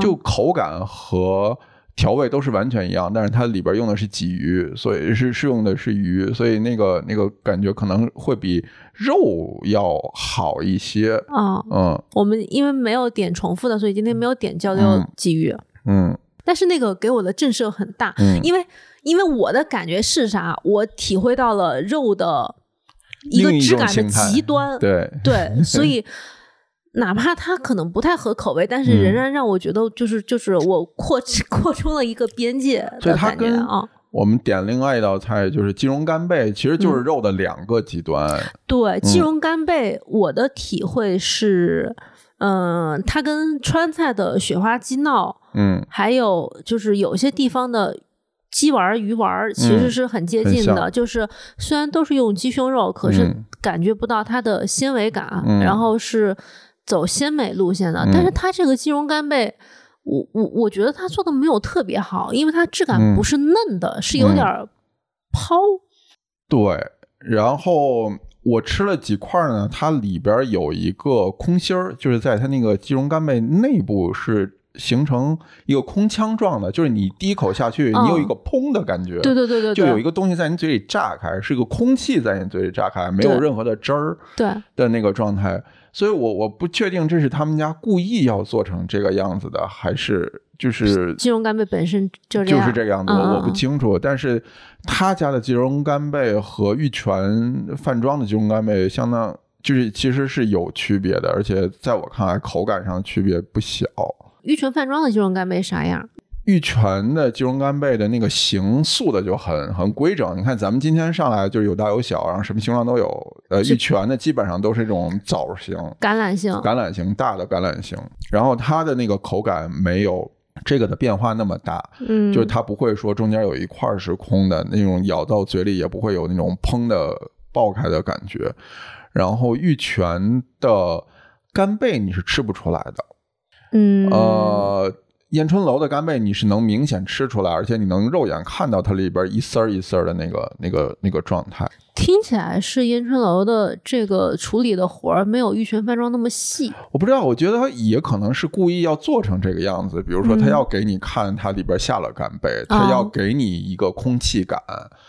就口感和。调味都是完全一样，但是它里边用的是鲫鱼，所以是是用的是鱼，所以那个那个感觉可能会比肉要好一些。啊，嗯我们因为没有点重复的，所以今天没有点焦溜嗯鲫鱼。嗯但是那个给我的震慑很大，嗯，因为因为我的感觉是啥，我体会到了肉的一个质感的极端，对，对，所以哪怕它可能不太合口味，但是嗯。仍然让我觉得就是就是我扩 扩充了一个边界所以它的感觉跟啊。我们点另外一道菜就是鸡茸干贝，其实嗯就是肉的两个极端。对，鸡茸干贝，我的体会是，嗯、它跟川菜的雪花鸡闹，嗯还有就是有些地方的。鸡丸儿、鱼丸儿其实嗯是很接近的，像就是虽然都是用鸡胸肉，可是嗯感觉不到它的纤维感，嗯然后是走鲜美路线的。嗯但是它这个鸡茸干贝，我我我觉得它做的没有特别好，因为它质感嗯不是嫩的，是有嗯点儿抛。对，然后我吃了几块呢，它里边有一个空心儿，就是在它那个鸡茸干贝内部是形成一个空腔状的，就是你第一口下去，哦你有一个砰的感觉。对对对对对，就有一个东西在你嘴里炸开，是一个空气在你嘴里炸开，没有任何的汁儿对。的那个状态，所以我我不确定这是他们家故意要做成这个样子的，还是就是鸡茸干贝本身就这就，是这个样子，嗯我我不嗯清楚。但是他家的鸡茸干贝和玉泉饭庄的鸡茸干贝相当，就是其实是有区别的，而且在我看来口感上区别不小。玉泉饭庄的鸡茸干贝啥样？玉泉的鸡茸干贝的那个形塑的就很很规整，你看咱们今天上来就是有大有小，然后什么形状都有。呃，玉泉的基本上都是这种枣形、橄榄形，橄榄型大的橄榄型，然后它的那个口感没有这个的变化那么大。嗯，就是它不会说中间有一块是空的，那种咬到嘴里也不会有那种砰的爆开的感觉。然后玉泉的干贝你是吃不出来的，嗯呃，燕春楼的干贝你是能明显吃出来，而且你能肉眼看到它里边一丝儿一丝儿的那个那个那个状态。听起来是燕春楼的这个处理的活儿没有玉泉饭庄那么细。我不知道，我觉得它也可能是故意要做成这个样子。比如说，它嗯要给你看它里边下了干贝，哦它要给你一个空气感，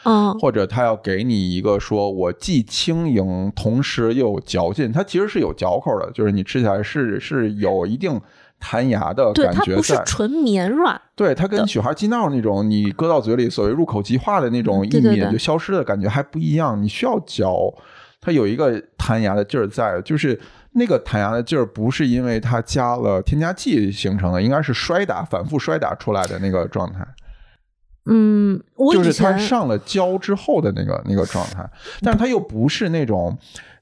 嗯或者他要给你一个说我既轻盈，同时又有嚼劲。它其实是有嚼口的，就是你吃起来是是有一定弹牙的，感觉它不是在。纯绵软。对，它跟雪花鸡闹那种你搁到嘴里所谓入口即化的那种一抿就消失的感觉还不一样，你需要嚼，它有一个弹牙的劲儿在，就是那个弹牙的劲儿不是因为它加了添加剂形成的，应该是摔打反复摔打出来的那个状态，嗯，我就是它上了胶之后的那个那个状态，但是它又不是那种。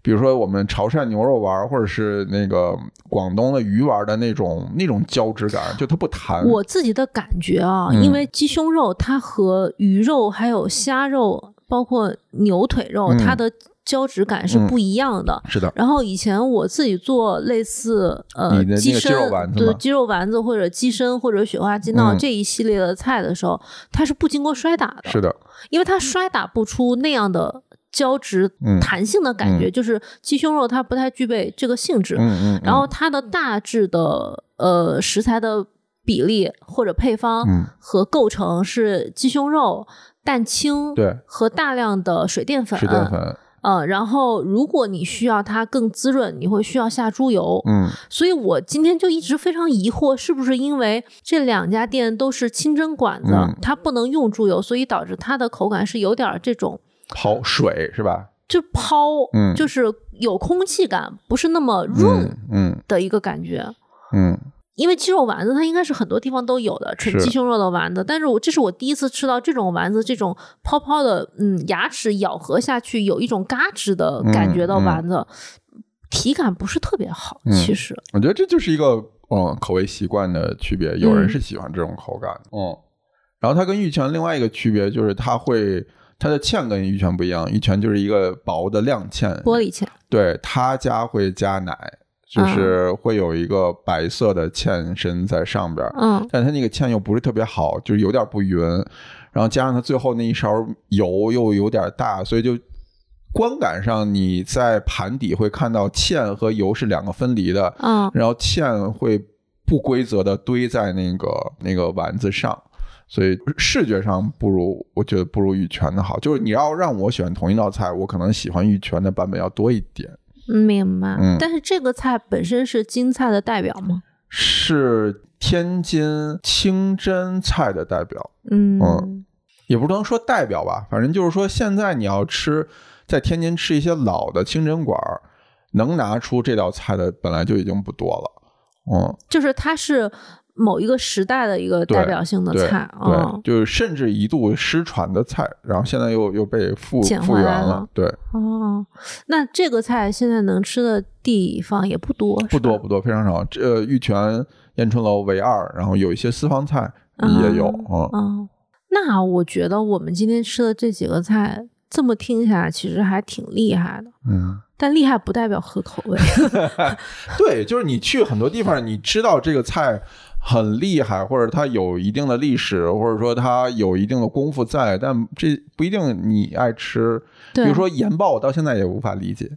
比如说我们潮汕牛肉丸儿，或者是那个广东的鱼丸儿的那种那种胶质感，就它不弹。我自己的感觉啊，嗯。因为鸡胸肉它和鱼肉还有虾肉，包括牛腿肉，嗯。它的胶质感是嗯。不一样的。是的，然后以前我自己做类似呃鸡身肉丸子对鸡肉丸子或者鸡身或者雪花鸡闹、嗯。这一系列的菜的时候，它是不经过摔打的，是的，因为它摔打不出那样的胶质嗯弹性的感觉，就是鸡胸肉它不太具备这个性质。嗯嗯，然后它的大致的呃食材的比例或者配方嗯和构成是鸡胸肉、蛋清对和大量的水淀粉。水淀粉，呃，然后如果你需要它更滋润，你会需要下猪油。嗯所以我今天就一直非常疑惑，是不是因为这两家店都是清真馆子，嗯它不能用猪油，所以导致它的口感是有点儿这种好水是吧？就抛，嗯。就是有空气感，不是那么润嗯。的一个感觉。嗯。因为鸡肉丸子它应该是很多地方都有的，纯鸡胸肉的丸子，但是我这是我第一次吃到这种丸子，这种泡泡的，嗯，牙齿咬合下去有一种嘎吱的感觉的丸子，体感不是特别好，嗯其实，我觉得这就是一个嗯口味习惯的区别，有人嗯。是喜欢这种口感，嗯。然后它跟玉泉另外一个区别就是它会它的芡跟玉泉不一样，玉泉就是一个薄的亮芡，玻璃芡，对他家会加奶，就是会有一个白色的芡身在上边儿，嗯。但它那个芡又不是特别好，就是有点不匀，然后加上它最后那一勺油又有点大，所以就观感上你在盘底会看到芡和油是两个分离的，嗯。然后芡会不规则的堆在那个那个丸子上。所以视觉上不如我觉得不如玉泉的好。就是你要让我选同一道菜，我可能喜欢玉泉的版本要多一点。明白。嗯但是这个菜本身是京菜的代表吗？是天津清真菜的代表，嗯嗯也不能说代表吧，反正就是说，现在你要吃在天津吃一些老的清真馆儿，能拿出这道菜的本来就已经不多了。嗯，就是它是某一个时代的一个代表性的菜，对，哦就是甚至一度失传的菜，然后现在又又被复复原了对，哦，那这个菜现在能吃的地方也不多，不多不多，非常少。这呃玉泉燕春楼为二，然后有一些私房菜也有。嗯，哦，那我觉得我们今天吃的这几个菜，这么听下来其实还挺厉害的。嗯，但厉害不代表合口味。对，就是你去很多地方，你知道这个菜很厉害，或者他有一定的历史，或者说他有一定的功夫在，但这不一定你爱吃。比，如说盐爆，我到现在也无法理解。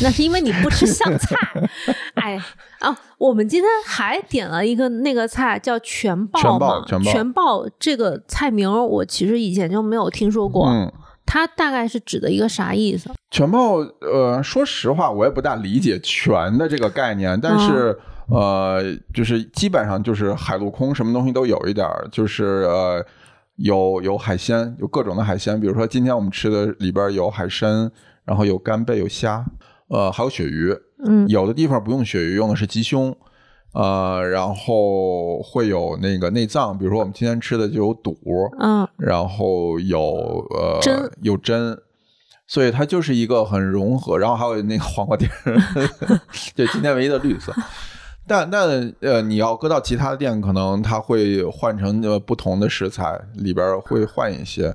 那是因为你不吃香菜。哎啊，我们今天还点了一个那个菜叫全爆全爆嘛，全爆全爆这个菜名我其实以前就没有听说过，嗯，它大概是指的一个啥意思？全爆，呃，说实话，我也不大理解“全”的这个概念，但是、呃，就是基本上就是海陆空什么东西都有一点儿，就是呃，有有海鲜，有各种的海鲜，比如说今天我们吃的里边有海参，然后有干贝，有虾，呃，还有鳕鱼。嗯有的地方不用鳕鱼，用的是鸡胸。呃，然后会有那个内脏，比如说我们今天吃的就有肚，嗯然后有呃针有针，所以它就是一个很融合，然后还有那个黄瓜丁儿，就今天唯一的绿色。但但呃，你要搁到其他的店，可能它会换成呃不同的食材，里边会换一些，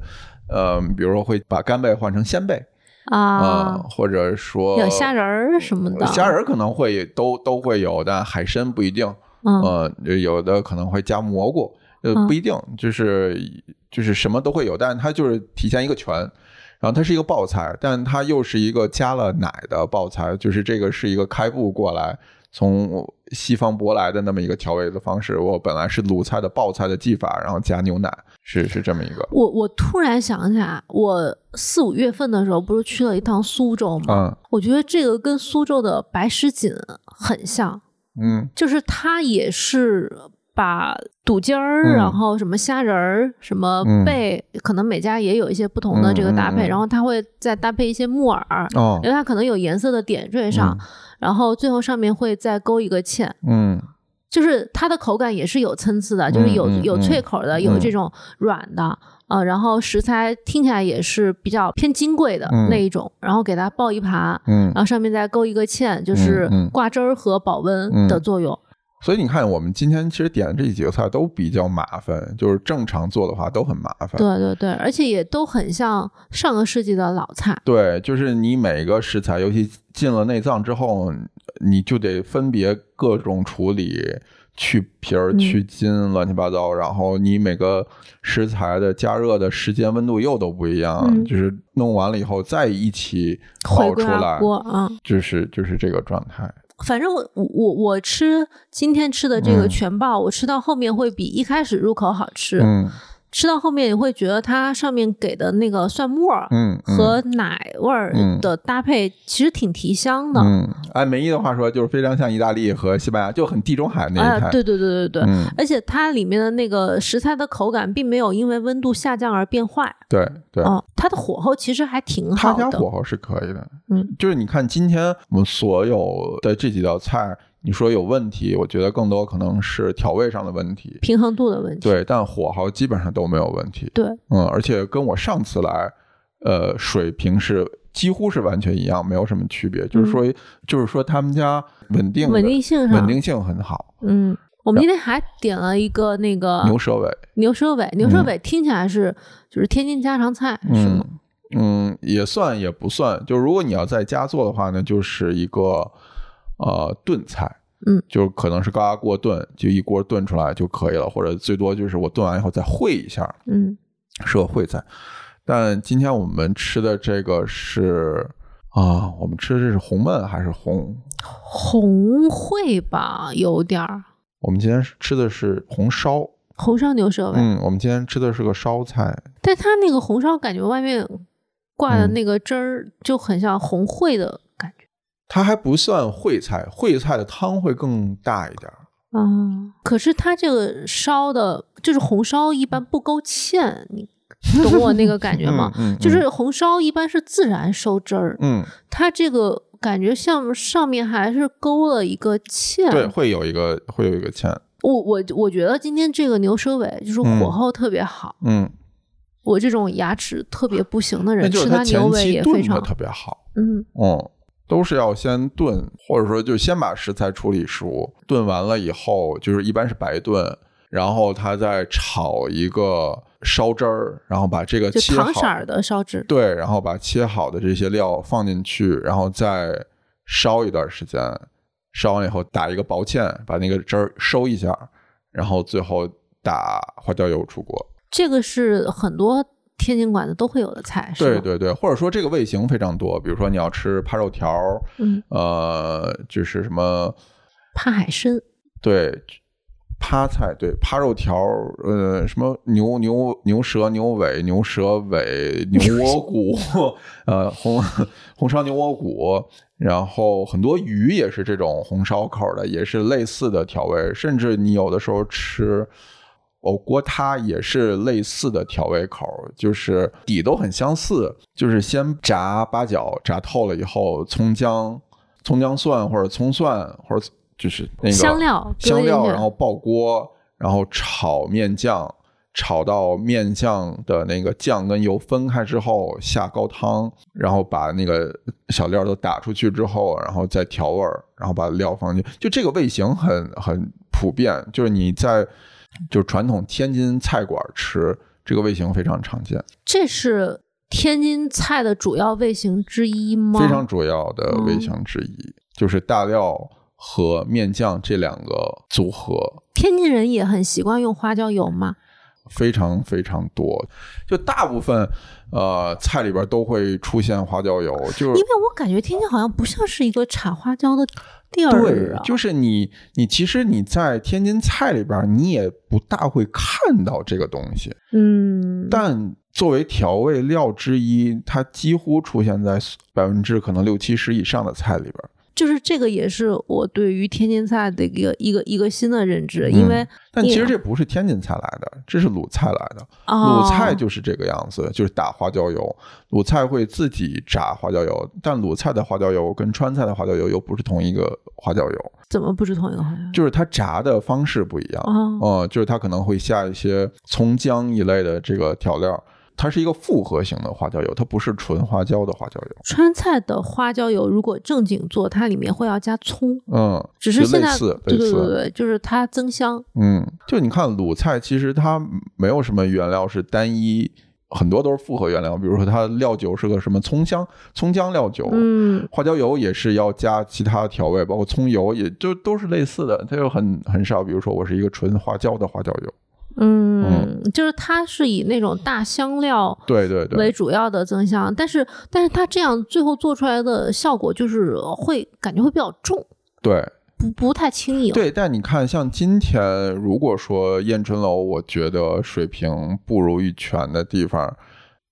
呃，比如说会把干贝换成鲜贝啊、啊，或者说有虾仁儿什么的，虾仁儿可能会都都会有，但海参不一定。嗯呃，有的可能会加蘑菇，呃，嗯不一定，就是就是什么都会有，但是它就是体现一个全。然后它是一个爆菜，但它又是一个加了奶的爆菜，就是这个是一个开埠过来从西方舶来的那么一个调味的方式。我本来是鲁菜的爆菜的技法，然后加牛奶，是是这么一个。我我突然想起来，我四五月份的时候不是去了一趟苏州吗？嗯我觉得这个跟苏州的白石锦很像，嗯就是它也是把肚筋儿，嗯。然后什么虾仁儿、什么嗯。贝，可能每家也有一些不同的这个搭配，然后它会再搭配一些木耳，哦。因为它可能有颜色的点缀上，然后最后上面会再勾一个芡。嗯。就是它的口感也是有参差的，就是有、有脆口的，有嗯。这种软的，呃，然后食材听起来也是比较偏金贵的嗯。那一种，然后给它爆一盘，嗯。然后上面再勾一个芡，就是挂汁儿和保温的作用。所以你看，我们今天其实点的这几个菜都比较麻烦，就是正常做的话都很麻烦。对对对，而且也都很像上个世纪的老菜。对，就是你每个食材，尤其进了内脏之后，你就得分别各种处理，去皮儿、嗯去筋，乱七八糟。然后你每个食材的加热的时间、温度又都不一样，嗯就是弄完了以后再一起烤出来，就是就是这个状态。反正我我我吃今天吃的这个嗯全爆，我吃到后面会比一开始入口好吃。嗯吃到后面你会觉得它上面给的那个蒜末儿嗯嗯和奶味儿嗯的搭配，其实挺提香的。嗯，按梅姨的话说，就是非常像意大利和西班牙，就很地中海那一派。啊，对对对对对，嗯，而且它里面的那个食材的口感并没有因为温度下降而变坏。对对。哦，它的火候其实还挺好的。家火候是可以的，嗯，就是你看今天我们所有的这几道菜，你说有问题，我觉得更多可能是调味上的问题，平衡度的问题。对，但火候基本上都没有问题，对嗯，而且跟我上次来，呃，水平是几乎是完全一样，没有什么区别，就是说，就是说他们家稳定稳定性上稳定性很好，嗯，我们今天还点了一个那个牛舌尾，牛舌尾，牛舌尾听起来是就是天津家常菜，是嗯吗？嗯，也算也不算。就如果你要在家做的话呢，就是一个呃炖菜，嗯，就可能是高压锅炖，就一锅炖出来就可以了，或者最多就是我炖完以后再烩一下，嗯是个烩菜。但今天我们吃的这个是啊，我们吃的这是红焖还是红？红烩吧，有点儿。我们今天吃的是红烧，红烧牛舌呗。嗯，我们今天吃的是个烧菜，但它那个红烧感觉外面挂的那个汁儿就很像红烩的。它还不算烩菜，烩菜的汤会更大一点。嗯，可是它这个烧的，就是红烧一般不勾芡，你懂我那个感觉吗？嗯，就是红烧一般是自然收汁儿，嗯，它这个感觉像上面还是勾了一个芡，对，会有一个会有一个芡。我我我觉得今天这个牛舌尾就是火候特别好，嗯，我这种牙齿特别不行的人吃它牛尾也非常特别好，嗯哦。都是要先炖，或者说就先把食材处理熟，炖完了以后，就是一般是白炖，然后他再炒一个烧汁儿，然后把这个切好的烧汁，对，然后把切好的这些料放进去，然后再烧一段时间，烧完以后打一个薄芡，把那个汁儿收一下，然后最后打花椒油出锅。这个是很多。天津馆子都会有的菜，对对对，或者说这个味型非常多，比如说你要吃扒肉条，嗯，呃，就是什么扒海参，对，扒菜，对，扒肉条，呃，什么牛牛牛舌牛尾牛舌尾牛 窝骨，呃，红红烧牛窝骨，然后很多鱼也是这种红烧口的，也是类似的调味，甚至你有的时候吃。哦，锅它也是类似的调味口，就是底都很相似，就是先炸八角，炸透了以后，葱姜、葱姜蒜或者葱蒜或者就是那个香料香料，然后爆锅，然后炒面酱，炒到面酱的那个酱跟油分开之后，下高汤，然后把那个小料都打出去之后，然后再调味儿，然后把料放进，就这个味型很很普遍，就是你在。就是传统天津菜馆吃这个味型非常常见，这是天津菜的主要味型之一吗？非常主要的味型之一，就是大料和面酱这两个组合。天津人也很习惯用花椒油吗？非常非常多，就大部分呃菜里边都会出现花椒油，就是因为我感觉天津好像不像是一个产花椒的。对，就是你，你其实你在天津菜里边，你也不大会看到这个东西，嗯，但作为调味料之一，它几乎出现在百分之可能六七十以上的菜里边。就是这个也是我对于天津菜的一个一个一个新的认知，因为但其实这不是天津菜来的，这是鲁菜来的。鲁菜就是这个样子，就是打花椒油。鲁菜会自己炸花椒油，但鲁菜的花椒油跟川菜的花椒油又不是同一个花椒油。怎么不是同一个花椒？就是它炸的方式不一样。哦，就是它可能会下一些葱姜一类的这个调料。它是一个复合型的花椒油，它不是纯花椒的花椒油。川菜的花椒油如果正经做，它里面会要加葱。嗯，只是现在对对对对，就是它增香。嗯，就你看鲁菜，其实它没有什么原料是单一，很多都是复合原料。比如说它料酒是个什么葱香葱姜料酒，嗯，花椒油也是要加其他调味，包括葱油，也就都是类似的。它又很很少，比如说我是一个纯花椒的花椒油。嗯，就是它是以那种大香料对对对为主要的增香，但是但是它这样最后做出来的效果就是会感觉会比较重，对，不不太轻盈。对，但你看，像今天如果说燕春楼，我觉得水平不如玉泉的地方，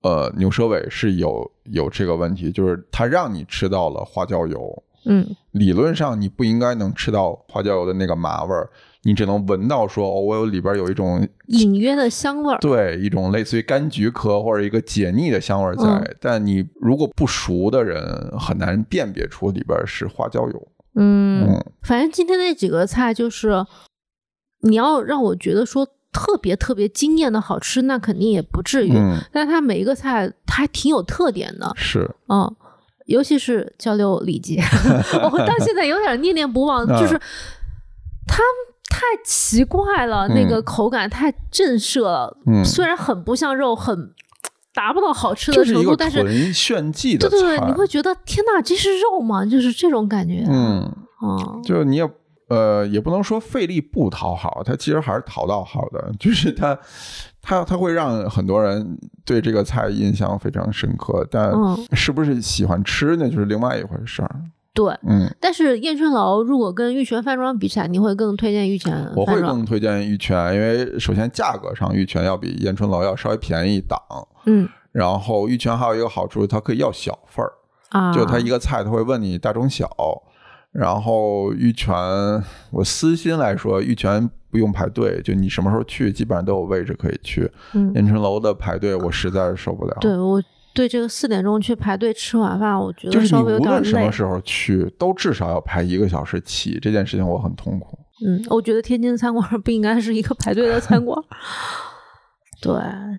呃，牛舌尾是有有这个问题，就是它让你吃到了花椒油，嗯，理论上你不应该能吃到花椒油的那个麻味儿。你只能闻到说，哦，我有里边有一种隐约的香味儿，对，一种类似于柑橘科或者一个解腻的香味儿在。但你如果不熟的人，很难辨别出里边是花椒油。嗯，反正今天那几个菜就是，你要让我觉得说特别特别惊艳的好吃，那肯定也不至于。但它每一个菜，它还挺有特点的。是，嗯，尤其是交流礼节，我到现在有点念念不忘，就是他。太奇怪了，那个口感太震慑了。嗯，虽然很不像肉，很达不到好吃的程度，但是炫技的对对对，你会觉得天哪，这是肉吗？就是这种感觉。嗯，哦，就你也呃，也不能说费力不讨好，它其实还是讨到好的。就是它它它会让很多人对这个菜印象非常深刻，但是不是喜欢吃那就是另外一回事儿。对，嗯，但是燕春楼如果跟玉泉饭庄比起来，你会更推荐玉泉？我会更推荐玉泉，因为首先价格上玉泉要比燕春楼要稍微便宜一档。嗯，然后玉泉还有一个好处，它可以要小份儿，啊，就它一个菜，它会问你大中小。然后玉泉，我私心来说，玉泉不用排队，就你什么时候去，基本上都有位置可以去。嗯燕春楼的排队，我实在是受不了。对我对这个四点钟去排队吃晚饭，我觉就是你无得稍微有点累论什么。时候去，都至少要排一个小时起，这件事情我很痛苦。嗯，我觉得天津的餐馆不应该是一个排队的餐馆。对，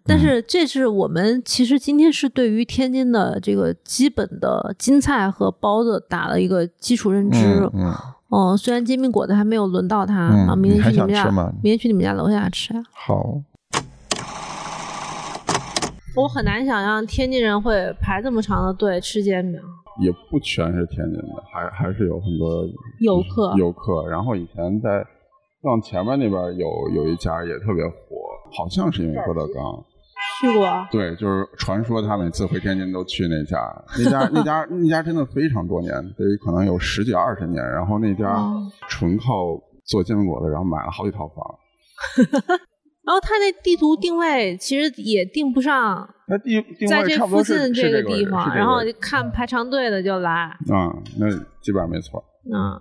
但是这是我们其实今天是对于天津的这个基本的京菜和包子打了一个基础认知。嗯嗯，哦，虽然煎饼果子还没有轮到它、嗯啊，明天去你们家明天去你们家楼下吃啊。好，我很难想象天津人会排这么长的队吃煎饼。也不全是天津的，还还是有很多游客游客。然后以前在往前面那边有有一家也特别火，好像是因为郭德纲。去过，对，就是传说他每次回天津都去那家，那家那家那家真的非常多年，得可能有十几二十年。然后那家哦纯靠做煎饼果子，然后买了好几套房。然后它那地图定位其实也定不上，那地定在这附近这个地方，然后看排长队的就来。啊、那基本上没错，嗯，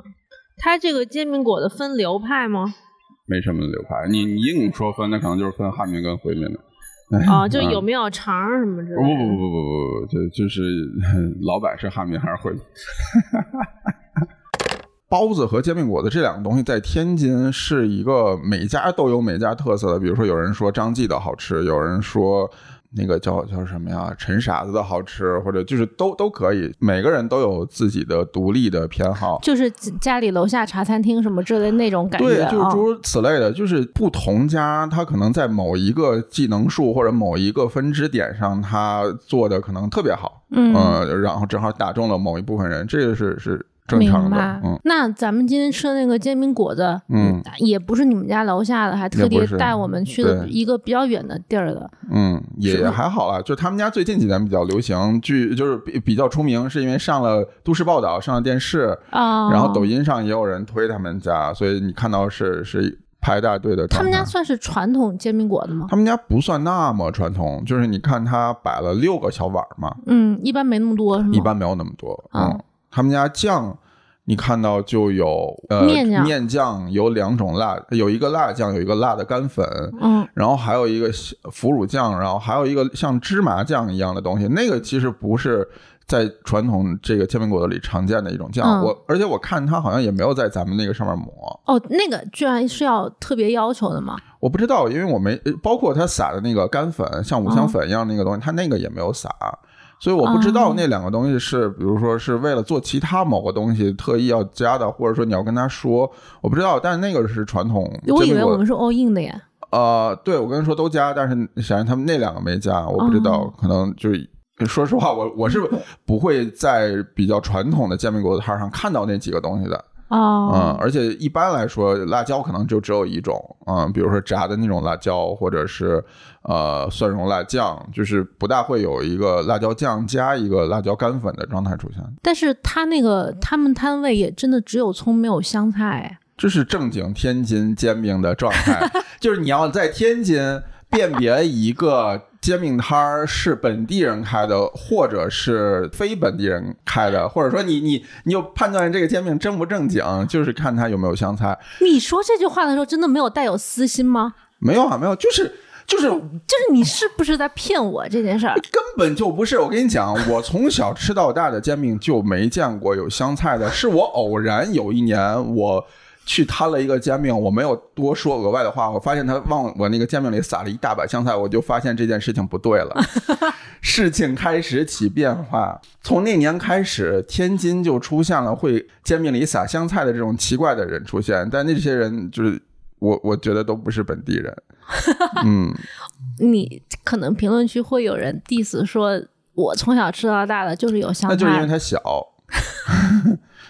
它这个煎饼果子分流派吗？没什么流派。你你硬说分，那可能就是分汉民跟回民的。啊，就有嗯没有肠什么之类的？不不不不不不，就就是 老板是汉民还是回民？包子和煎饼果子这两个东西在天津是一个每家都有每家特色的。比如说，有人说张记的好吃，有人说那个叫叫什么呀陈傻子的好吃，或者就是都都可以。每个人都有自己的独立的偏好。就是家里楼下茶餐厅什么之类那种感觉对，就是啊诸。如此类的，就是不同家，他可能在某一个技能树或者某一个分支点上，他做的可能特别好，嗯呃，然后正好打中了某一部分人，这个是是正常的，，嗯。那咱们今天吃的那个煎饼果子，嗯，也不是你们家楼下的，还特地带我们去的一个比较远的地儿的。嗯，也还好啦。就他们家最近几年比较流行，据就是比比较出名，是因为上了都市报道，上了电视，啊，然后抖音上也有人推他们家，所以你看到是是排大队的。他们家算是传统煎饼果子吗？他们家不算那么传统，就是你看他摆了六个小碗嘛，嗯，一般没那么多，是吗？一般没有那么多。哦嗯，他们家酱。你看到就有呃面酱面酱有两种辣，有一个辣酱，有一个辣的干粉，嗯，然后还有一个腐乳酱，然后还有一个像芝麻酱一样的东西，那个其实不是在传统这个煎饼果子里常见的一种酱。嗯我而且我看它好像也没有在咱们那个上面抹，哦，那个居然是要特别要求的吗？我不知道，因为我没呃包括它撒的那个干粉，像五嗯香粉一样那个东西，它那个也没有撒。所以我不知道哦那两个东西是，比如说是为了做其他某个东西特意要加的，或者说你要跟他说，我不知道。但是那个是传统煎我以为我们是 all in 的呀。呃，对，我跟你说都加，但是显然他们那两个没加，我不知道，哦可能就是说实话，我我是不会在比较传统的煎饼果子摊上看到那几个东西的，嗯，哦，而且一般来说，辣椒可能就只有一种，嗯，比如说炸的那种辣椒，或者是呃蒜蓉辣酱，就是不大会有一个辣椒酱加一个辣椒干粉的状态出现，但是他那个他们摊位也真的只有葱没有香菜哎。这是正经天津煎饼的状态，就是你要在天津辨别一个煎饼摊儿是本地人开的，或者是非本地人开的，或者说你你你就判断这个煎饼正不正经，就是看它有没有香菜。你说这句话的时候，真的没有带有私心吗？没有啊，没有，就是就是就是你是不是在骗我这件事儿？根本就不是。我跟你讲，我从小吃到大的煎饼就没见过有香菜的，是我偶然有一年我。去摊了一个煎饼，我没有多说额外的话，我发现他往我那个煎饼里撒了一大把香菜，我就发现这件事情不对了，事情开始起变化。从那年开始，天津就出现了会煎饼里撒香菜的这种奇怪的人出现，但那些人就是我，我觉得都不是本地人。嗯，你可能评论区会有人 diss 说，我从小吃到大的就是有香菜那就是因为菜。他小。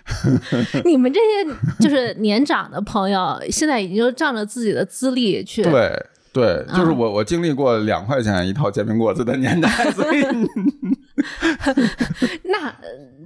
你们这些就是年长的朋友，现在已经仗着自己的资历去，对对，就是嗯我我经历过两块钱一套煎饼果子的年代，所以 那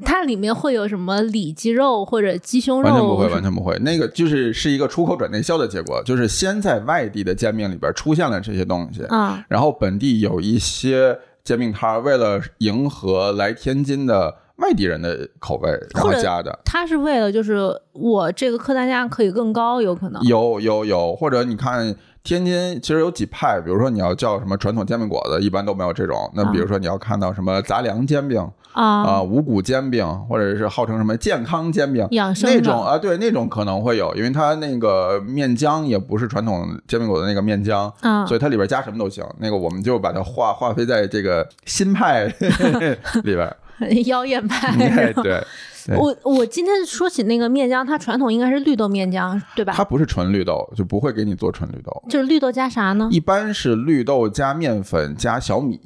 它里面会有什么里脊肉或者鸡胸肉？完全不会，完全不会。那个就是是一个出口转内销的结果，就是先在外地的煎饼里边出现了这些东西啊，然后本地有一些煎饼摊为了迎合来天津的外地人的口味，然后加的。他是为了就是我这个客单价可以更高，有可能有有有，或者你看。天津其实有几派，比如说你要叫什么传统煎饼果子，一般都没有这种。那比如说你要看到什么杂粮煎饼啊、五谷煎饼，或者是号称什么健康煎饼养生那种啊，对，那种可能会有，因为它那个面浆也不是传统煎饼果子那个面浆，啊所以它里边加什么都行。那个我们就把它划划分在这个新派 里边，妖艳派，对。我我今天说起那个面浆，它传统应该是绿豆面浆，对吧？它不是纯绿豆，就不会给你做纯绿豆。就是绿豆加啥呢？一般是绿豆加面粉加小米。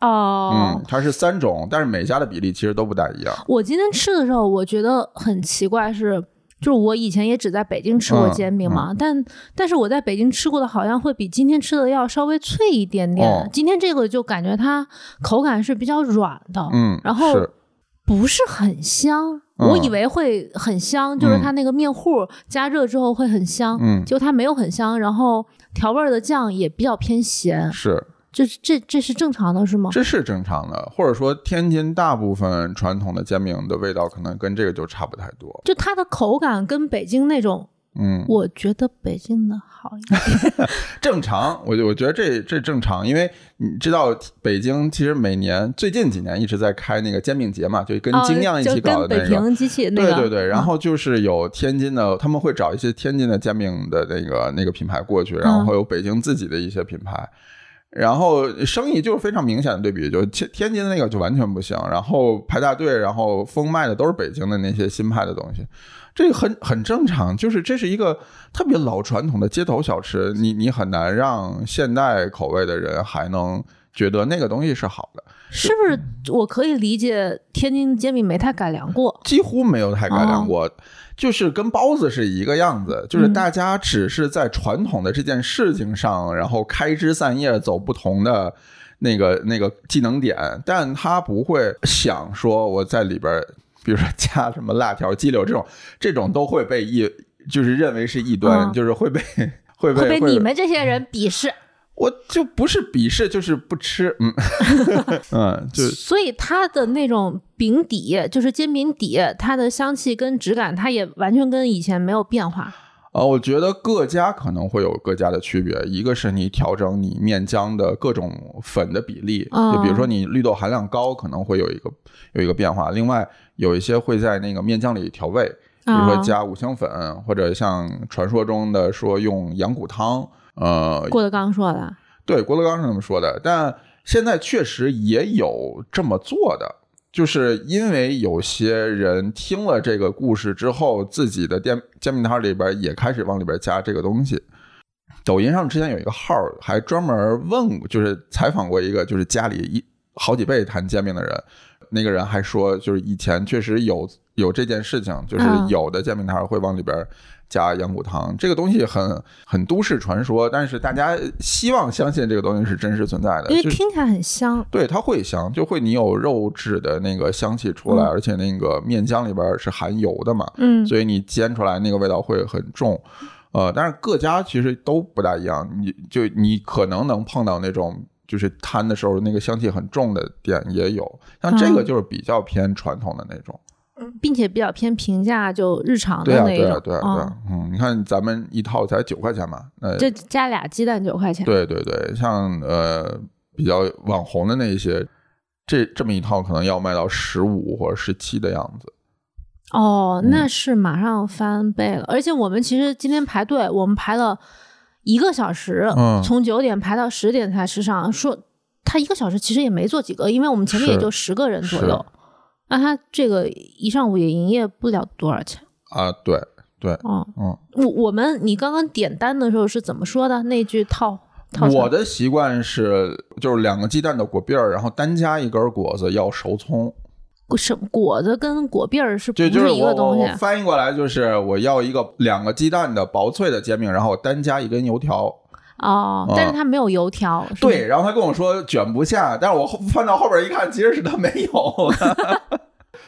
哦，嗯，它是三种，但是每家的比例其实都不大一样。我今天吃的时候，我觉得很奇怪，是就是我以前也只在北京吃过煎饼嘛，但但是我在北京吃过的好像会比今天吃的要稍微脆一点点。今天这个就感觉它口感是比较软的，嗯，然后。不是很香，我以为会很香，就是它那个面糊加热之后会很香，嗯，结果它没有很香，然后调味的酱也比较偏咸，是，这这这是正常的，是吗？这是正常的，或者说天津大部分传统的煎饼的味道可能跟这个就差不太多，就它的口感跟北京那种。嗯，我觉得北京的好一点，正常。我我觉得这这正常，因为你知道北京其实每年最近几年一直在开那个煎饼节嘛，就跟精酿一起搞的那个。机器对对对，然后就是有天津的，他们会找一些天津的煎饼的那个那个品牌过去，然后会有北京自己的一些品牌，然后生意就是非常明显的对比，就天天津的那个就完全不行，然后排大队，然后封卖的都是北京的那些新派的东西。这个很很正常，就是这是一个特别老传统的街头小吃，你你很难让现代口味的人还能觉得那个东西是好的，是不是？我可以理解天津煎饼没太改良过，几乎没有太改良过，就是跟包子是一个样子，就是大家只是在传统的这件事情上，然后开枝散叶，走不同的那个那个技能点，但他不会想说我在里边。比如说加什么辣条、鸡柳这种，这种都会被异，就是认为是异端，就是会被 会被你们这些人鄙视。我就不是鄙视，就是不吃。嗯 嗯，就所以它的那种饼底，就是煎饼底，它的香气跟质感，它也完全跟以前没有变化。呃，我觉得各家可能会有各家的区别，一个是你调整你面浆的各种粉的比例，就比如说你绿豆含量高，可能会有一个有一个变化。另外有一些会在那个面浆里调味，比如说加五香粉，或者像传说中的说用羊骨汤。呃，郭德纲说的，对，郭德纲是这么说的，但现在确实也有这么做的。就是因为有些人听了这个故事之后，自己的店煎饼摊里边也开始往里边加这个东西。抖音上之前有一个号，还专门问，就是采访过一个就是家里一好几辈谈煎饼的人，那个人还说，就是以前确实有有这件事情，就是有的煎饼摊会往里边。加羊骨汤这个东西很很都市传说，但是大家希望相信这个东西是真实存在的，因为听起来很香。对，它会香，就会你有肉质的那个香气出来，而且那个面浆里边是含油的嘛，嗯，所以你煎出来那个味道会很重。呃，但是各家其实都不大一样，你就你可能能碰到那种就是摊的时候那个香气很重的店也有，像这个就是比较偏传统的那种。并且比较偏平价，就日常的那种。对啊，对啊，对啊，嗯，你看咱们一套才九块钱嘛，那就加俩鸡蛋九块钱。对对对，像呃比较网红的那一些，这这么一套可能要卖到十五或者十七的样子。哦，那是马上翻倍了。而且我们其实今天排队，我们排了一个小时，从九点排到十点才吃上。说他一个小时其实也没做几个，因为我们前面也就十个人左右。那他这个一上午也营业不了多少钱啊？对对，嗯嗯，我我们你刚刚点单的时候是怎么说的？那句套套我的习惯是就是两个鸡蛋的果篦儿，然后单加一根果子，要熟葱。什果子跟果篦儿是不是一个东西？翻译过来就是我要一个两个鸡蛋的薄脆的煎饼，然后单加一根油条。哦，但是他没有油条。对，然后他跟我说卷不下，但是我翻到后边一看，其实是他没有。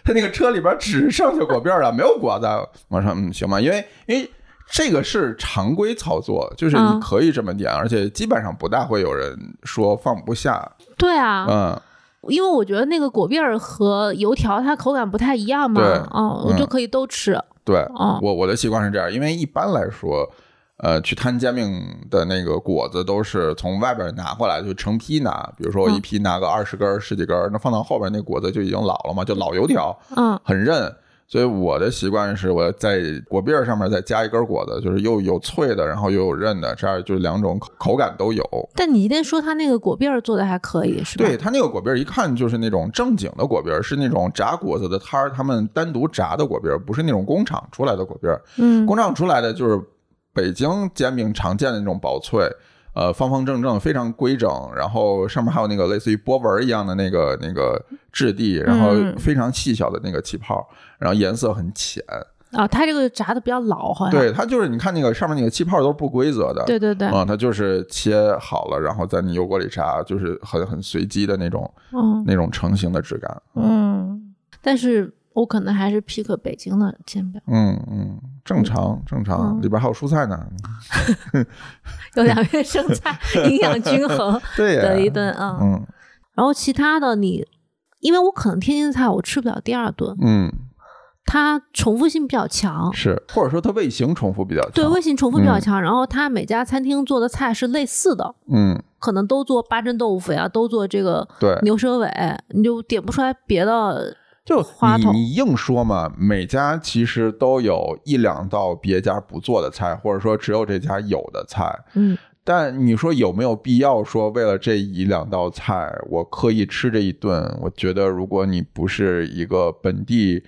他那个车里边只剩下果片了，没有果子。我说嗯，行吧，因为因为这个是常规操作，就是你可以这么点，而且基本上不大会有人说放不下。对啊，嗯。因为我觉得那个果篦儿和油条它口感不太一样嘛，嗯，我就可以都吃。对，我我的习惯是这样，因为一般来说，呃，去摊煎饼的那个果子都是从外边拿过来，就成批拿。比如说我一批拿个二十根、十几根，那放到后边那果子就已经老了嘛，就老油条，嗯，很韧。所以我的习惯是，我在果篦上面再加一根果子，就是又有脆的，然后又有韧的，这样就两种口口感都有。但你一定说他那个果篦做的还可以，是吧？对他那个果篦一看就是那种正经的果篦，是那种炸果子的摊儿他们单独炸的果篦，不是那种工厂出来的果篦。嗯，工厂出来的就是北京煎饼常见的那种薄脆。呃，方方正正，非常规整，然后上面还有那个类似于波纹一样的那个那个质地，然后非常细小的那个气泡，然后颜色很浅。啊，它这个炸的比较老，好像。对，它就是你看那个上面那个气泡都是不规则的。对对对。啊，它就是切好了，然后在你油锅里炸，就是很很随机的那种，那种成型的质感。嗯，但是。我可能还是 pick 北京的煎饼。嗯嗯，正常正常，里边还有蔬菜呢。有两片生菜，营养均衡 的一顿啊。嗯。然后其他的你，因为我可能天津菜我吃不了第二顿。嗯。它重复性比较强。是，或者说它味型重复比较强。对，味型重复比较强。然后它每家餐厅做的菜是类似的。嗯。可能都做八珍豆腐呀，都做这个对牛舌尾，你就点不出来别的。就你你硬说嘛，每家其实都有一两道别家不做的菜，或者说只有这家有的菜。嗯，但你说有没有必要说为了这一两道菜，我刻意吃这一顿？我觉得如果你不是一个本地。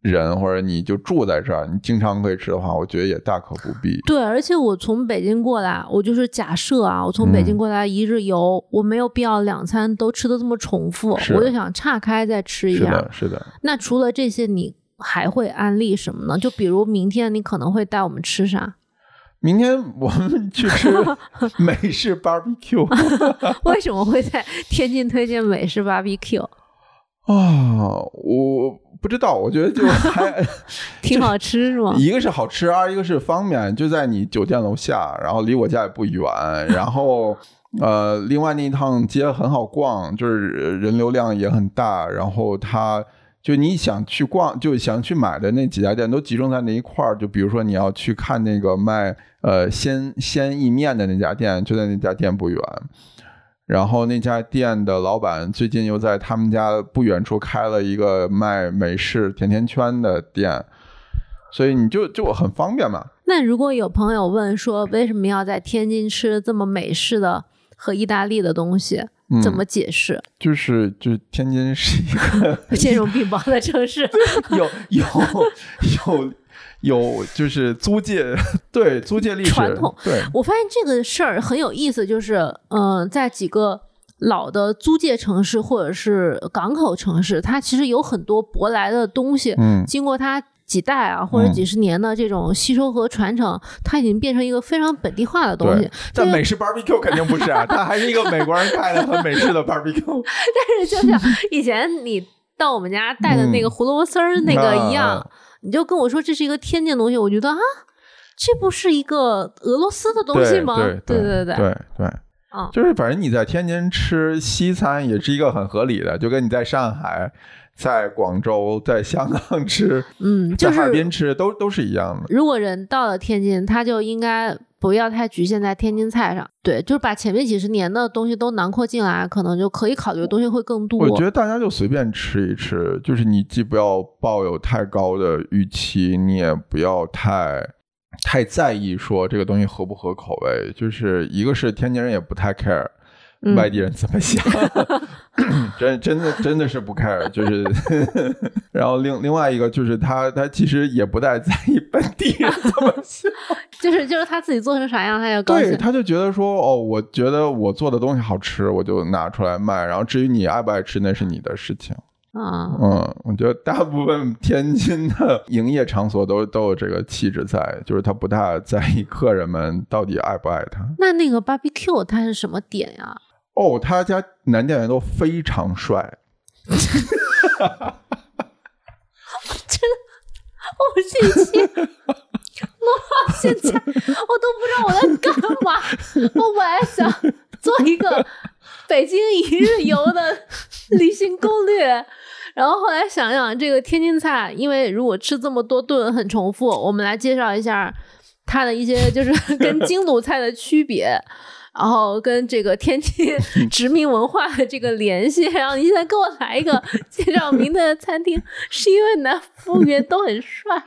人或者你就住在这儿，你经常可以吃的话，我觉得也大可不必。对，而且我从北京过来，我就是假设啊，我从北京过来一日游，我没有必要两餐都吃的这么重复，我就想岔开再吃一下。是的，是的。那除了这些，你还会安利什么呢？就比如明天你可能会带我们吃啥？明天我们去吃 美式 barbecue。为什么会在天津推荐美式 barbecue？啊，我。不知道，我觉得就还 挺好吃，是吗？一个是好吃，二一个是方便，就在你酒店楼下，然后离我家也不远，然后呃，另外那一趟街很好逛，就是人流量也很大，然后它就你想去逛，就想去买的那几家店都集中在那一块儿，就比如说你要去看那个卖呃鲜鲜意面的那家店，就在那家店不远。然后那家店的老板最近又在他们家不远处开了一个卖美式甜甜圈的店，所以你就就很方便嘛。那如果有朋友问说为什么要在天津吃这么美式的和意大利的东西，怎么解释？就是就是天津是一个 兼容并包的城市，有 有有。有就是租界，对租界历史传统。对我发现这个事儿很有意思，就是嗯，在几个老的租界城市或者是港口城市，它其实有很多舶来的东西，嗯，经过它几代啊或者几十年的这种吸收和传承，它已经变成一个非常本地化的东西。但美式 barbecue 肯定不是啊，它还是一个美国人开的很美式的 barbecue。但是就像以前你到我们家带的那个胡萝卜丝儿那个一样。你就跟我说这是一个天津东西，我觉得啊，这不是一个俄罗斯的东西吗？对对对对对对，啊，就是反正你在天津吃西餐也是一个很合理的，就跟你在上海、在广州、在香港 吃，嗯，在哈尔滨吃都都是一样的。如果人到了天津，他就应该。不要太局限在天津菜上，对，就是把前面几十年的东西都囊括进来，可能就可以考虑的东西会更多。我觉得大家就随便吃一吃，就是你既不要抱有太高的预期，你也不要太太在意说这个东西合不合口味。就是一个是天津人也不太 care。外地人怎么想？真真的真的是不 care，就是，然后另另外一个就是他他其实也不太在意本地人怎么想，就是就是他自己做成啥样，他就高兴。对，他就觉得说哦，我觉得我做的东西好吃，我就拿出来卖。然后至于你爱不爱吃，那是你的事情。啊，嗯，我觉得大部分天津的营业场所都都有这个气质在，就是他不大在意客人们到底爱不爱他。那那个 barbecue 它是什么点呀？哦，他家男店员都非常帅，真的，我这一期录到现在，我都不知道我在干嘛。我本来想做一个北京一日游的旅行攻略。然后后来想想，这个天津菜，因为如果吃这么多顿很重复，我们来介绍一下它的一些就是 跟京鲁菜的区别，然后跟这个天津 殖民文化的这个联系。然后你现在给我来一个 介绍明的餐厅，是因为男服务员都很帅，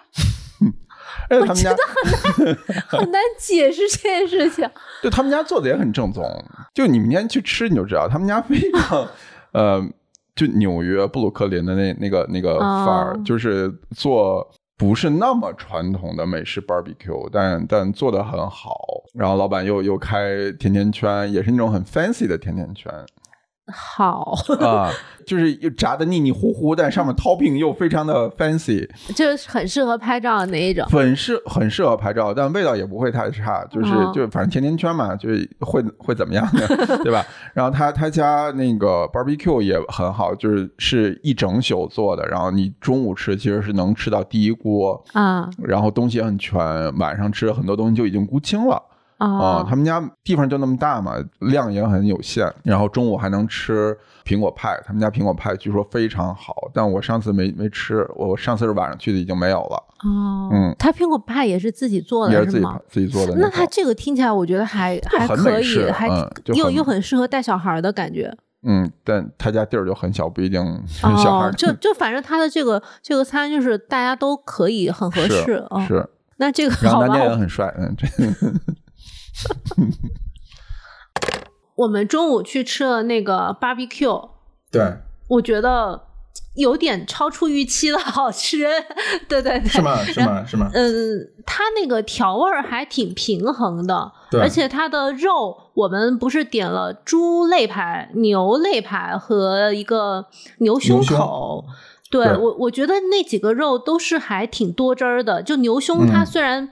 我觉得很难 很难解释这件事情。就他们家做的也很正宗，就你明天去吃你就知道，他们家非常呃。就纽约布鲁克林的那那个那个范儿，就是做不是那么传统的美式 barbecue，但但做的很好。然后老板又又开甜甜圈，也是那种很 fancy 的甜甜圈。好 啊，就是又炸的腻腻糊糊，但上面 topping 又非常的 fancy，就是很适合拍照的那一种。很适很适合拍照，但味道也不会太差，就是就反正甜甜圈嘛，就是会会怎么样的，对吧？然后他他家那个 barbecue 也很好，就是是一整宿做的，然后你中午吃其实是能吃到第一锅啊，然后东西也很全，晚上吃很多东西就已经沽清了。啊，他们家地方就那么大嘛，量也很有限。然后中午还能吃苹果派，他们家苹果派据说非常好，但我上次没没吃，我上次是晚上去的，已经没有了。哦，嗯，他苹果派也是自己做的，也是自己自己做的。那他这个听起来，我觉得还还可以，还又又很适合带小孩的感觉。嗯，但他家地儿就很小，不一定 小孩。就 就反正他的这个这个餐就是大家都可以很合适哦。是，那这个然后男家也很帅，嗯，这。我们中午去吃了那个 barbecue，对，我觉得有点超出预期的好吃，对对对，是吗？是吗？是吗？嗯，它那个调味儿还挺平衡的，对，而且它的肉，我们不是点了猪肋排、牛肋排和一个牛胸口，对我我觉得那几个肉都是还挺多汁儿的，就牛胸它虽然。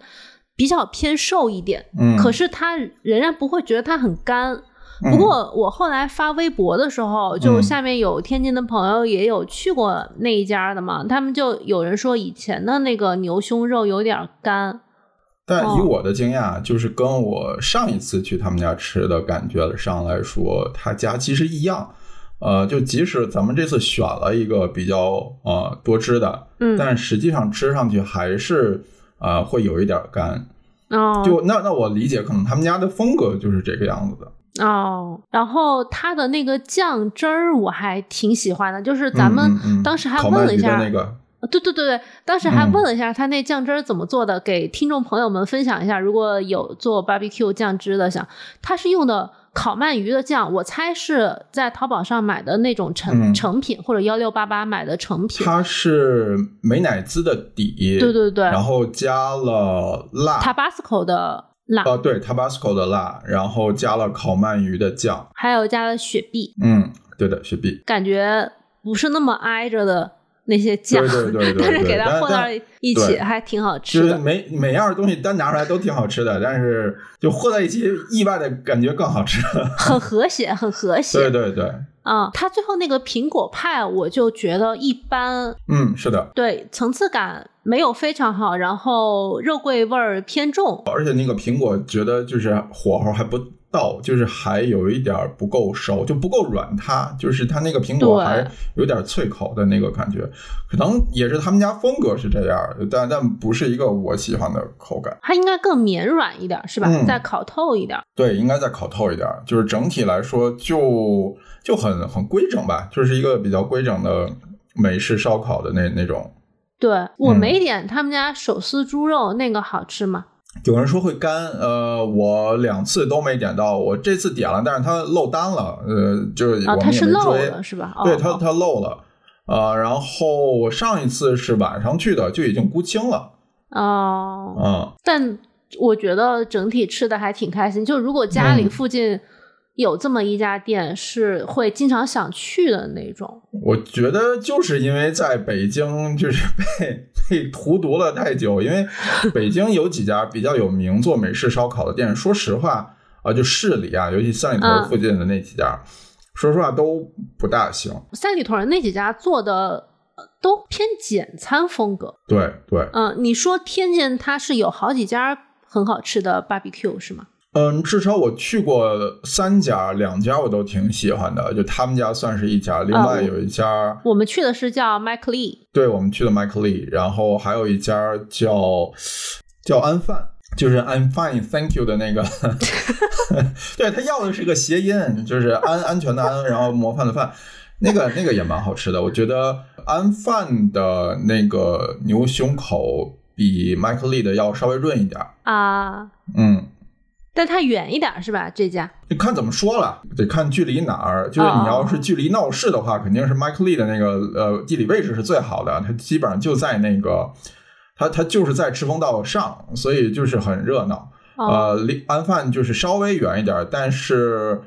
比较偏瘦一点，嗯，可是他仍然不会觉得它很干。不过我后来发微博的时候，就下面有天津的朋友也有去过那一家的嘛，他们就有人说以前的那个牛胸肉有点干。但以我的经验，就是跟我上一次去他们家吃的感觉上来说，他家其实一样。呃，就即使咱们这次选了一个比较呃多汁的，嗯，但实际上吃上去还是。啊，会有一点干哦。就那那我理解，可能他们家的风格就是这个样子的哦。然后它的那个酱汁儿我还挺喜欢的，就是咱们当时还问了一下那个，对对对对，当时还问了一下他那酱汁儿怎么做的，给听众朋友们分享一下。如果有做 barbecue 酱汁的，想他是用的。烤鳗鱼的酱，我猜是在淘宝上买的那种成成品，或者幺六八八买的成品。它是美乃滋的底，对对对，然后加了辣，Tabasco 的辣，哦对，Tabasco 的辣，然后加了烤鳗鱼的酱，还有加了雪碧，嗯，对的，雪碧，感觉不是那么挨着的。那些酱，但是给它混到一起还挺好吃的。就是每每样东西单拿出来都挺好吃的，但是就和在一起，意外的感觉更好吃。很和谐，很和谐。对对对。啊，它最后那个苹果派，我就觉得一般。嗯，是的。对，层次感没有非常好，然后肉桂味儿偏重。而且那个苹果，觉得就是火候还不。到就是还有一点不够熟，就不够软塌，就是它那个苹果还有点脆口的那个感觉，可能也是他们家风格是这样，但但不是一个我喜欢的口感。它应该更绵软一点，是吧？再烤透一点。对，应该再烤透一点。就是整体来说，就就很很规整吧，就是一个比较规整的美式烧烤的那那种。对我没点他们家手撕猪肉那个好吃吗？有人说会干，呃，我两次都没点到，我这次点了，但是它漏单了，呃，就是我们也没追，是吧？对，它它漏了，呃，然后我上一次是晚上去的，就已经估清了，哦，嗯，但我觉得整体吃的还挺开心，就如果家里附近。有这么一家店是会经常想去的那种。我觉得就是因为在北京就是被 被荼毒了太久，因为北京有几家比较有名做美式烧烤的店，说实话啊，就市里啊，尤其三里屯附近的那几家，说实话都不大行。三里屯那几家做的都偏简餐风格。对对，嗯，你说天津它是有好几家很好吃的 barbecue 是吗？嗯，至少我去过三家，两家我都挺喜欢的，就他们家算是一家，另外有一家我们去的是叫 Mike Lee，对我们去的 Mike Lee，然后还有一家叫叫安饭，就是 I'm fine, thank you 的那个，对他要的是个谐音，就是安安全的安，然后模范的范，那个那个也蛮好吃的，我觉得安饭的那个牛胸口比 Mike Lee 的要稍微润一点啊，嗯。但它远一点是吧？这家你看怎么说了，得看距离哪儿。就是你要是距离闹市的话，肯定是 Mike Lee 的那个呃地理位置是最好的，它基本上就在那个，它它就是在赤峰道上，所以就是很热闹。呃，离安饭就是稍微远一点，但是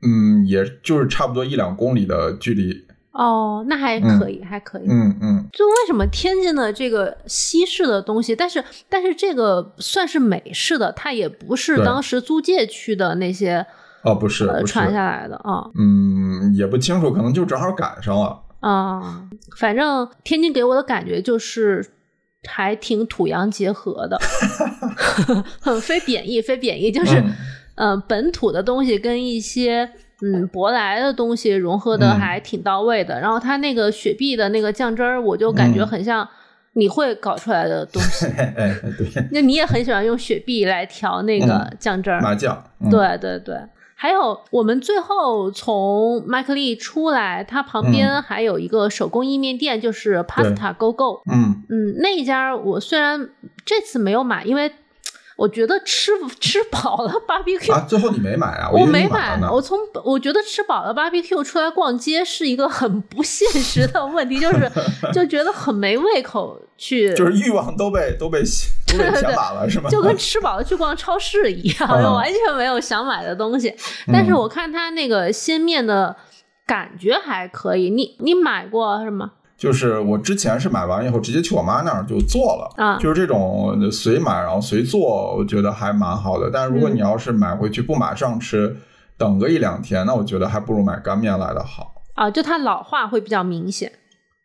嗯，也就是差不多一两公里的距离。哦，那还可以，还可以。嗯嗯。就为什么天津的这个西式的东西，但是但是这个算是美式的，它也不是当时租界区的那些哦，不是传下来的啊。嗯，也不清楚，可能就正好赶上了啊。反正天津给我的感觉就是还挺土洋结合的，非贬义，非贬义，就是嗯，本土的东西跟一些。嗯，舶来的东西融合的还挺到位的。然后它那个雪碧的那个酱汁儿，我就感觉很像你会搞出来的东西。哎，对。那你也很喜欢用雪碧来调那个酱汁儿？麻酱。对对对。还有，我们最后从麦克利出来，它旁边还有一个手工意面店，就是 Pasta Go Go。嗯嗯，那一家我虽然这次没有买，因为。我觉得吃吃饱了 barbecue 啊，最后你没买啊？我没买，我从我觉得吃饱了 barbecue 出来逛街是一个很不现实的问题，就是 就觉得很没胃口去，就是欲望都被都被都被填满了，是吗？就跟吃饱了去逛超市一样，完全没有想买的东西。但是我看他那个鲜面的感觉还可以，你你买过是吗？就是我之前是买完以后直接去我妈那儿就做了，啊，就是这种随买然后随做，我觉得还蛮好的。但是如果你要是买回去不马上吃，等个一两天，那我觉得还不如买干面来的好。啊，就它老化会比较明显。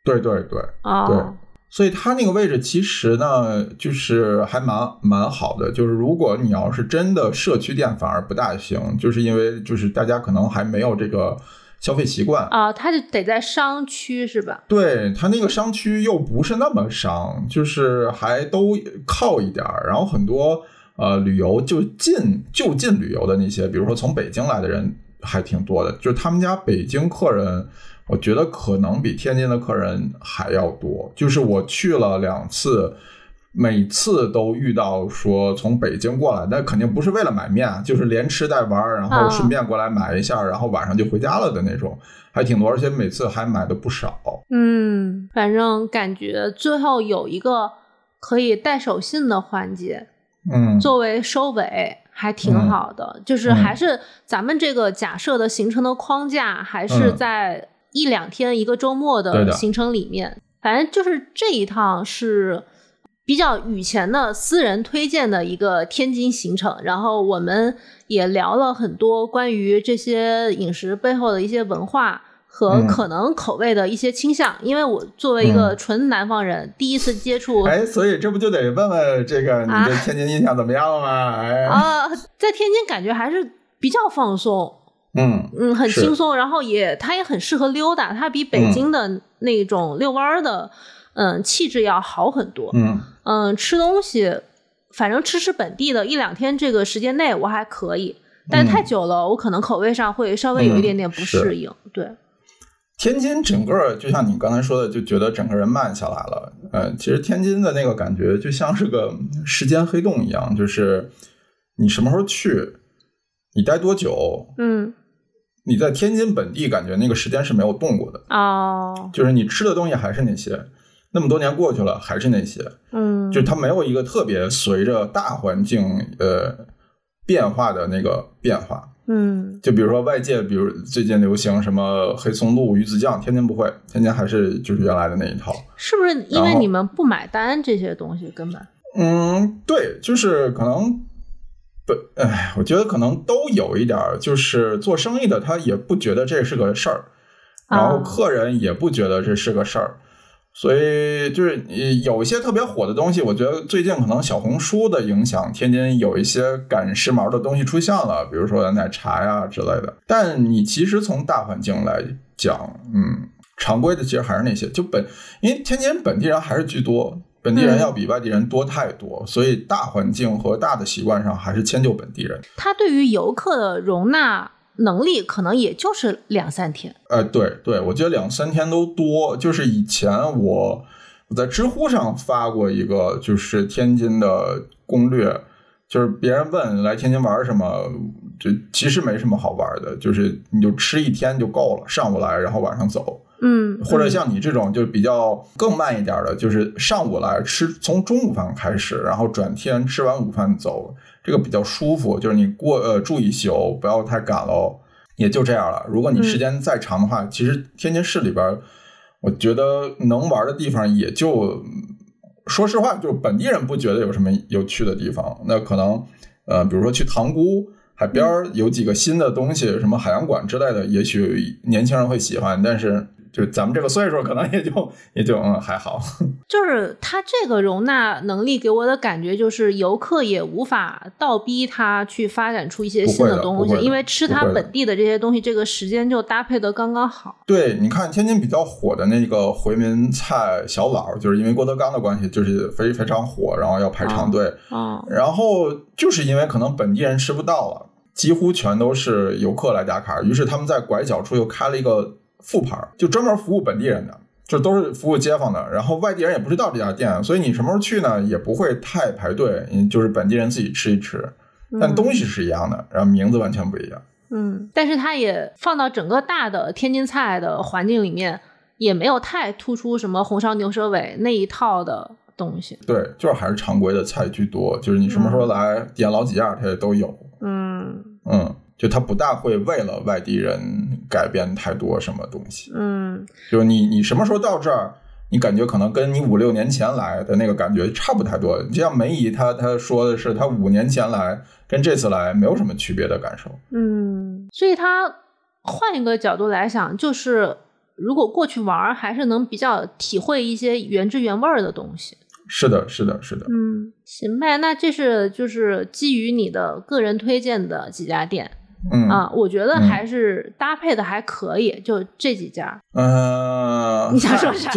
对对对，啊，对，所以它那个位置其实呢，就是还蛮蛮好的。就是如果你要是真的社区店，反而不大行，就是因为就是大家可能还没有这个。消费习惯啊，它就得在商区是吧？对，它那个商区又不是那么商，就是还都靠一点儿。然后很多呃旅游就近就近旅游的那些，比如说从北京来的人还挺多的。就是他们家北京客人，我觉得可能比天津的客人还要多。就是我去了两次。每次都遇到说从北京过来，那肯定不是为了买面，就是连吃带玩，然后顺便过来买一下，然后晚上就回家了的那种，还挺多，而且每次还买的不少。嗯，反正感觉最后有一个可以带手信的环节，嗯，作为收尾还挺好的。就是还是咱们这个假设的行程的框架，还是在一两天一个周末的行程里面，反正就是这一趟是。比较雨前的私人推荐的一个天津行程，然后我们也聊了很多关于这些饮食背后的一些文化和可能口味的一些倾向。因为我作为一个纯南方人，第一次接触，哎，所以这不就得问问这个你对天津印象怎么样了吗？哎啊，在天津感觉还是比较放松，嗯嗯，很轻松，然后也它也很适合溜达，它比北京的那种遛弯的。嗯，气质要好很多。嗯嗯，吃东西，反正吃吃本地的，一两天这个时间内我还可以，但太久了，我可能口味上会稍微有一点点不适应。对，天津整个就像你刚才说的，就觉得整个人慢下来了。嗯，其实天津的那个感觉就像是个时间黑洞一样，就是你什么时候去，你待多久，嗯，你在天津本地感觉那个时间是没有动过的哦，就是你吃的东西还是那些。那么多年过去了，还是那些，嗯，就是它没有一个特别随着大环境呃变化的那个变化，嗯，就比如说外界，比如最近流行什么黑松露、鱼子酱，天津不会，天津还是就是原来的那一套，是不是？因为你们不买单这些东西，根本，嗯，对，就是可能不，哎，我觉得可能都有一点，就是做生意的他也不觉得这是个事儿，然后客人也不觉得这是个事儿。所以就是有一些特别火的东西，我觉得最近可能小红书的影响，天津有一些赶时髦的东西出现了，比如说奶茶呀之类的。但你其实从大环境来讲，嗯，常规的其实还是那些，就本因为天津本地人还是居多，本地人要比外地人多太多，所以大环境和大的习惯上还是迁就本地人。他对于游客的容纳。能力可能也就是两三天，呃，对对，我觉得两三天都多。就是以前我我在知乎上发过一个，就是天津的攻略，就是别人问来天津玩什么，就其实没什么好玩的，就是你就吃一天就够了，上午来，然后晚上走。嗯，或者像你这种就比较更慢一点的，就是上午来吃，从中午饭开始，然后转天吃完午饭走，这个比较舒服。就是你过呃住一宿，不要太赶喽，也就这样了。如果你时间再长的话，其实天津市里边，我觉得能玩的地方也就，说实话，就是本地人不觉得有什么有趣的地方。那可能呃，比如说去塘沽海边有几个新的东西，什么海洋馆之类的，也许年轻人会喜欢，但是。就咱们这个岁数，可能也就也就嗯还好。就是它这个容纳能力给我的感觉，就是游客也无法倒逼他去发展出一些新的东西，因为吃它本地的这些东西，这个时间就搭配的刚刚好。对，你看天津比较火的那个回民菜小老，就是因为郭德纲的关系，就是非非常火，然后要排长队。嗯，然后就是因为可能本地人吃不到了，几乎全都是游客来打卡，于是他们在拐角处又开了一个。副牌就专门服务本地人的，就都是服务街坊的。然后外地人也不知道这家店，所以你什么时候去呢，也不会太排队。就是本地人自己吃一吃，但东西是一样的，然后名字完全不一样。嗯，但是它也放到整个大的天津菜的环境里面，也没有太突出什么红烧牛舌尾那一套的东西。对，就是还是常规的菜居多。就是你什么时候来点老几样，它也都有。嗯嗯。就他不大会为了外地人改变太多什么东西，嗯，就你你什么时候到这儿，你感觉可能跟你五六年前来的那个感觉差不太多。就像梅姨她她说的是，她五年前来跟这次来没有什么区别的感受，嗯，所以他换一个角度来想，就是如果过去玩，还是能比较体会一些原汁原味的东西。是的，是的，是的，嗯，行呗，那这是就是基于你的个人推荐的几家店。嗯啊，我觉得还是搭配的还可以，就这几家。嗯，你想说啥？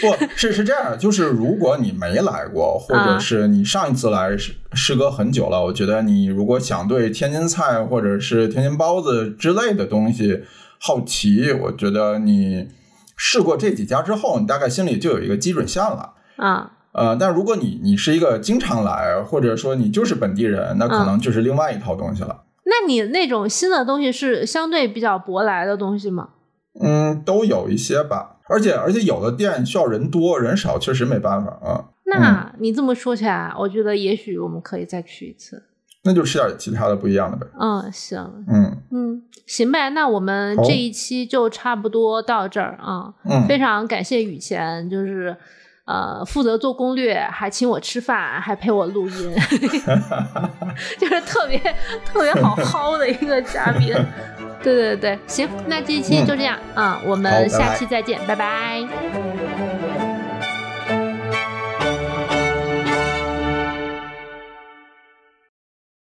不是是这样，就是如果你没来过，或者是你上一次来是时隔很久了，我觉得你如果想对天津菜或者是天津包子之类的东西好奇，我觉得你试过这几家之后，你大概心里就有一个基准线了。啊，呃，但如果你你是一个经常来，或者说你就是本地人，那可能就是另外一套东西了。那你那种新的东西是相对比较舶来的东西吗？嗯，都有一些吧，而且而且有的店需要人多人少，确实没办法啊。那你这么说起来，我觉得也许我们可以再去一次。那就吃点其他的不一样的呗。嗯，行。嗯嗯，行呗。那我们这一期就差不多到这儿啊。嗯，非常感谢雨前，就是。呃，负责做攻略，还请我吃饭，还陪我录音，就是特别特别好薅的一个嘉宾。对对对，行，那这一期就这样啊，我们下期再见，拜拜。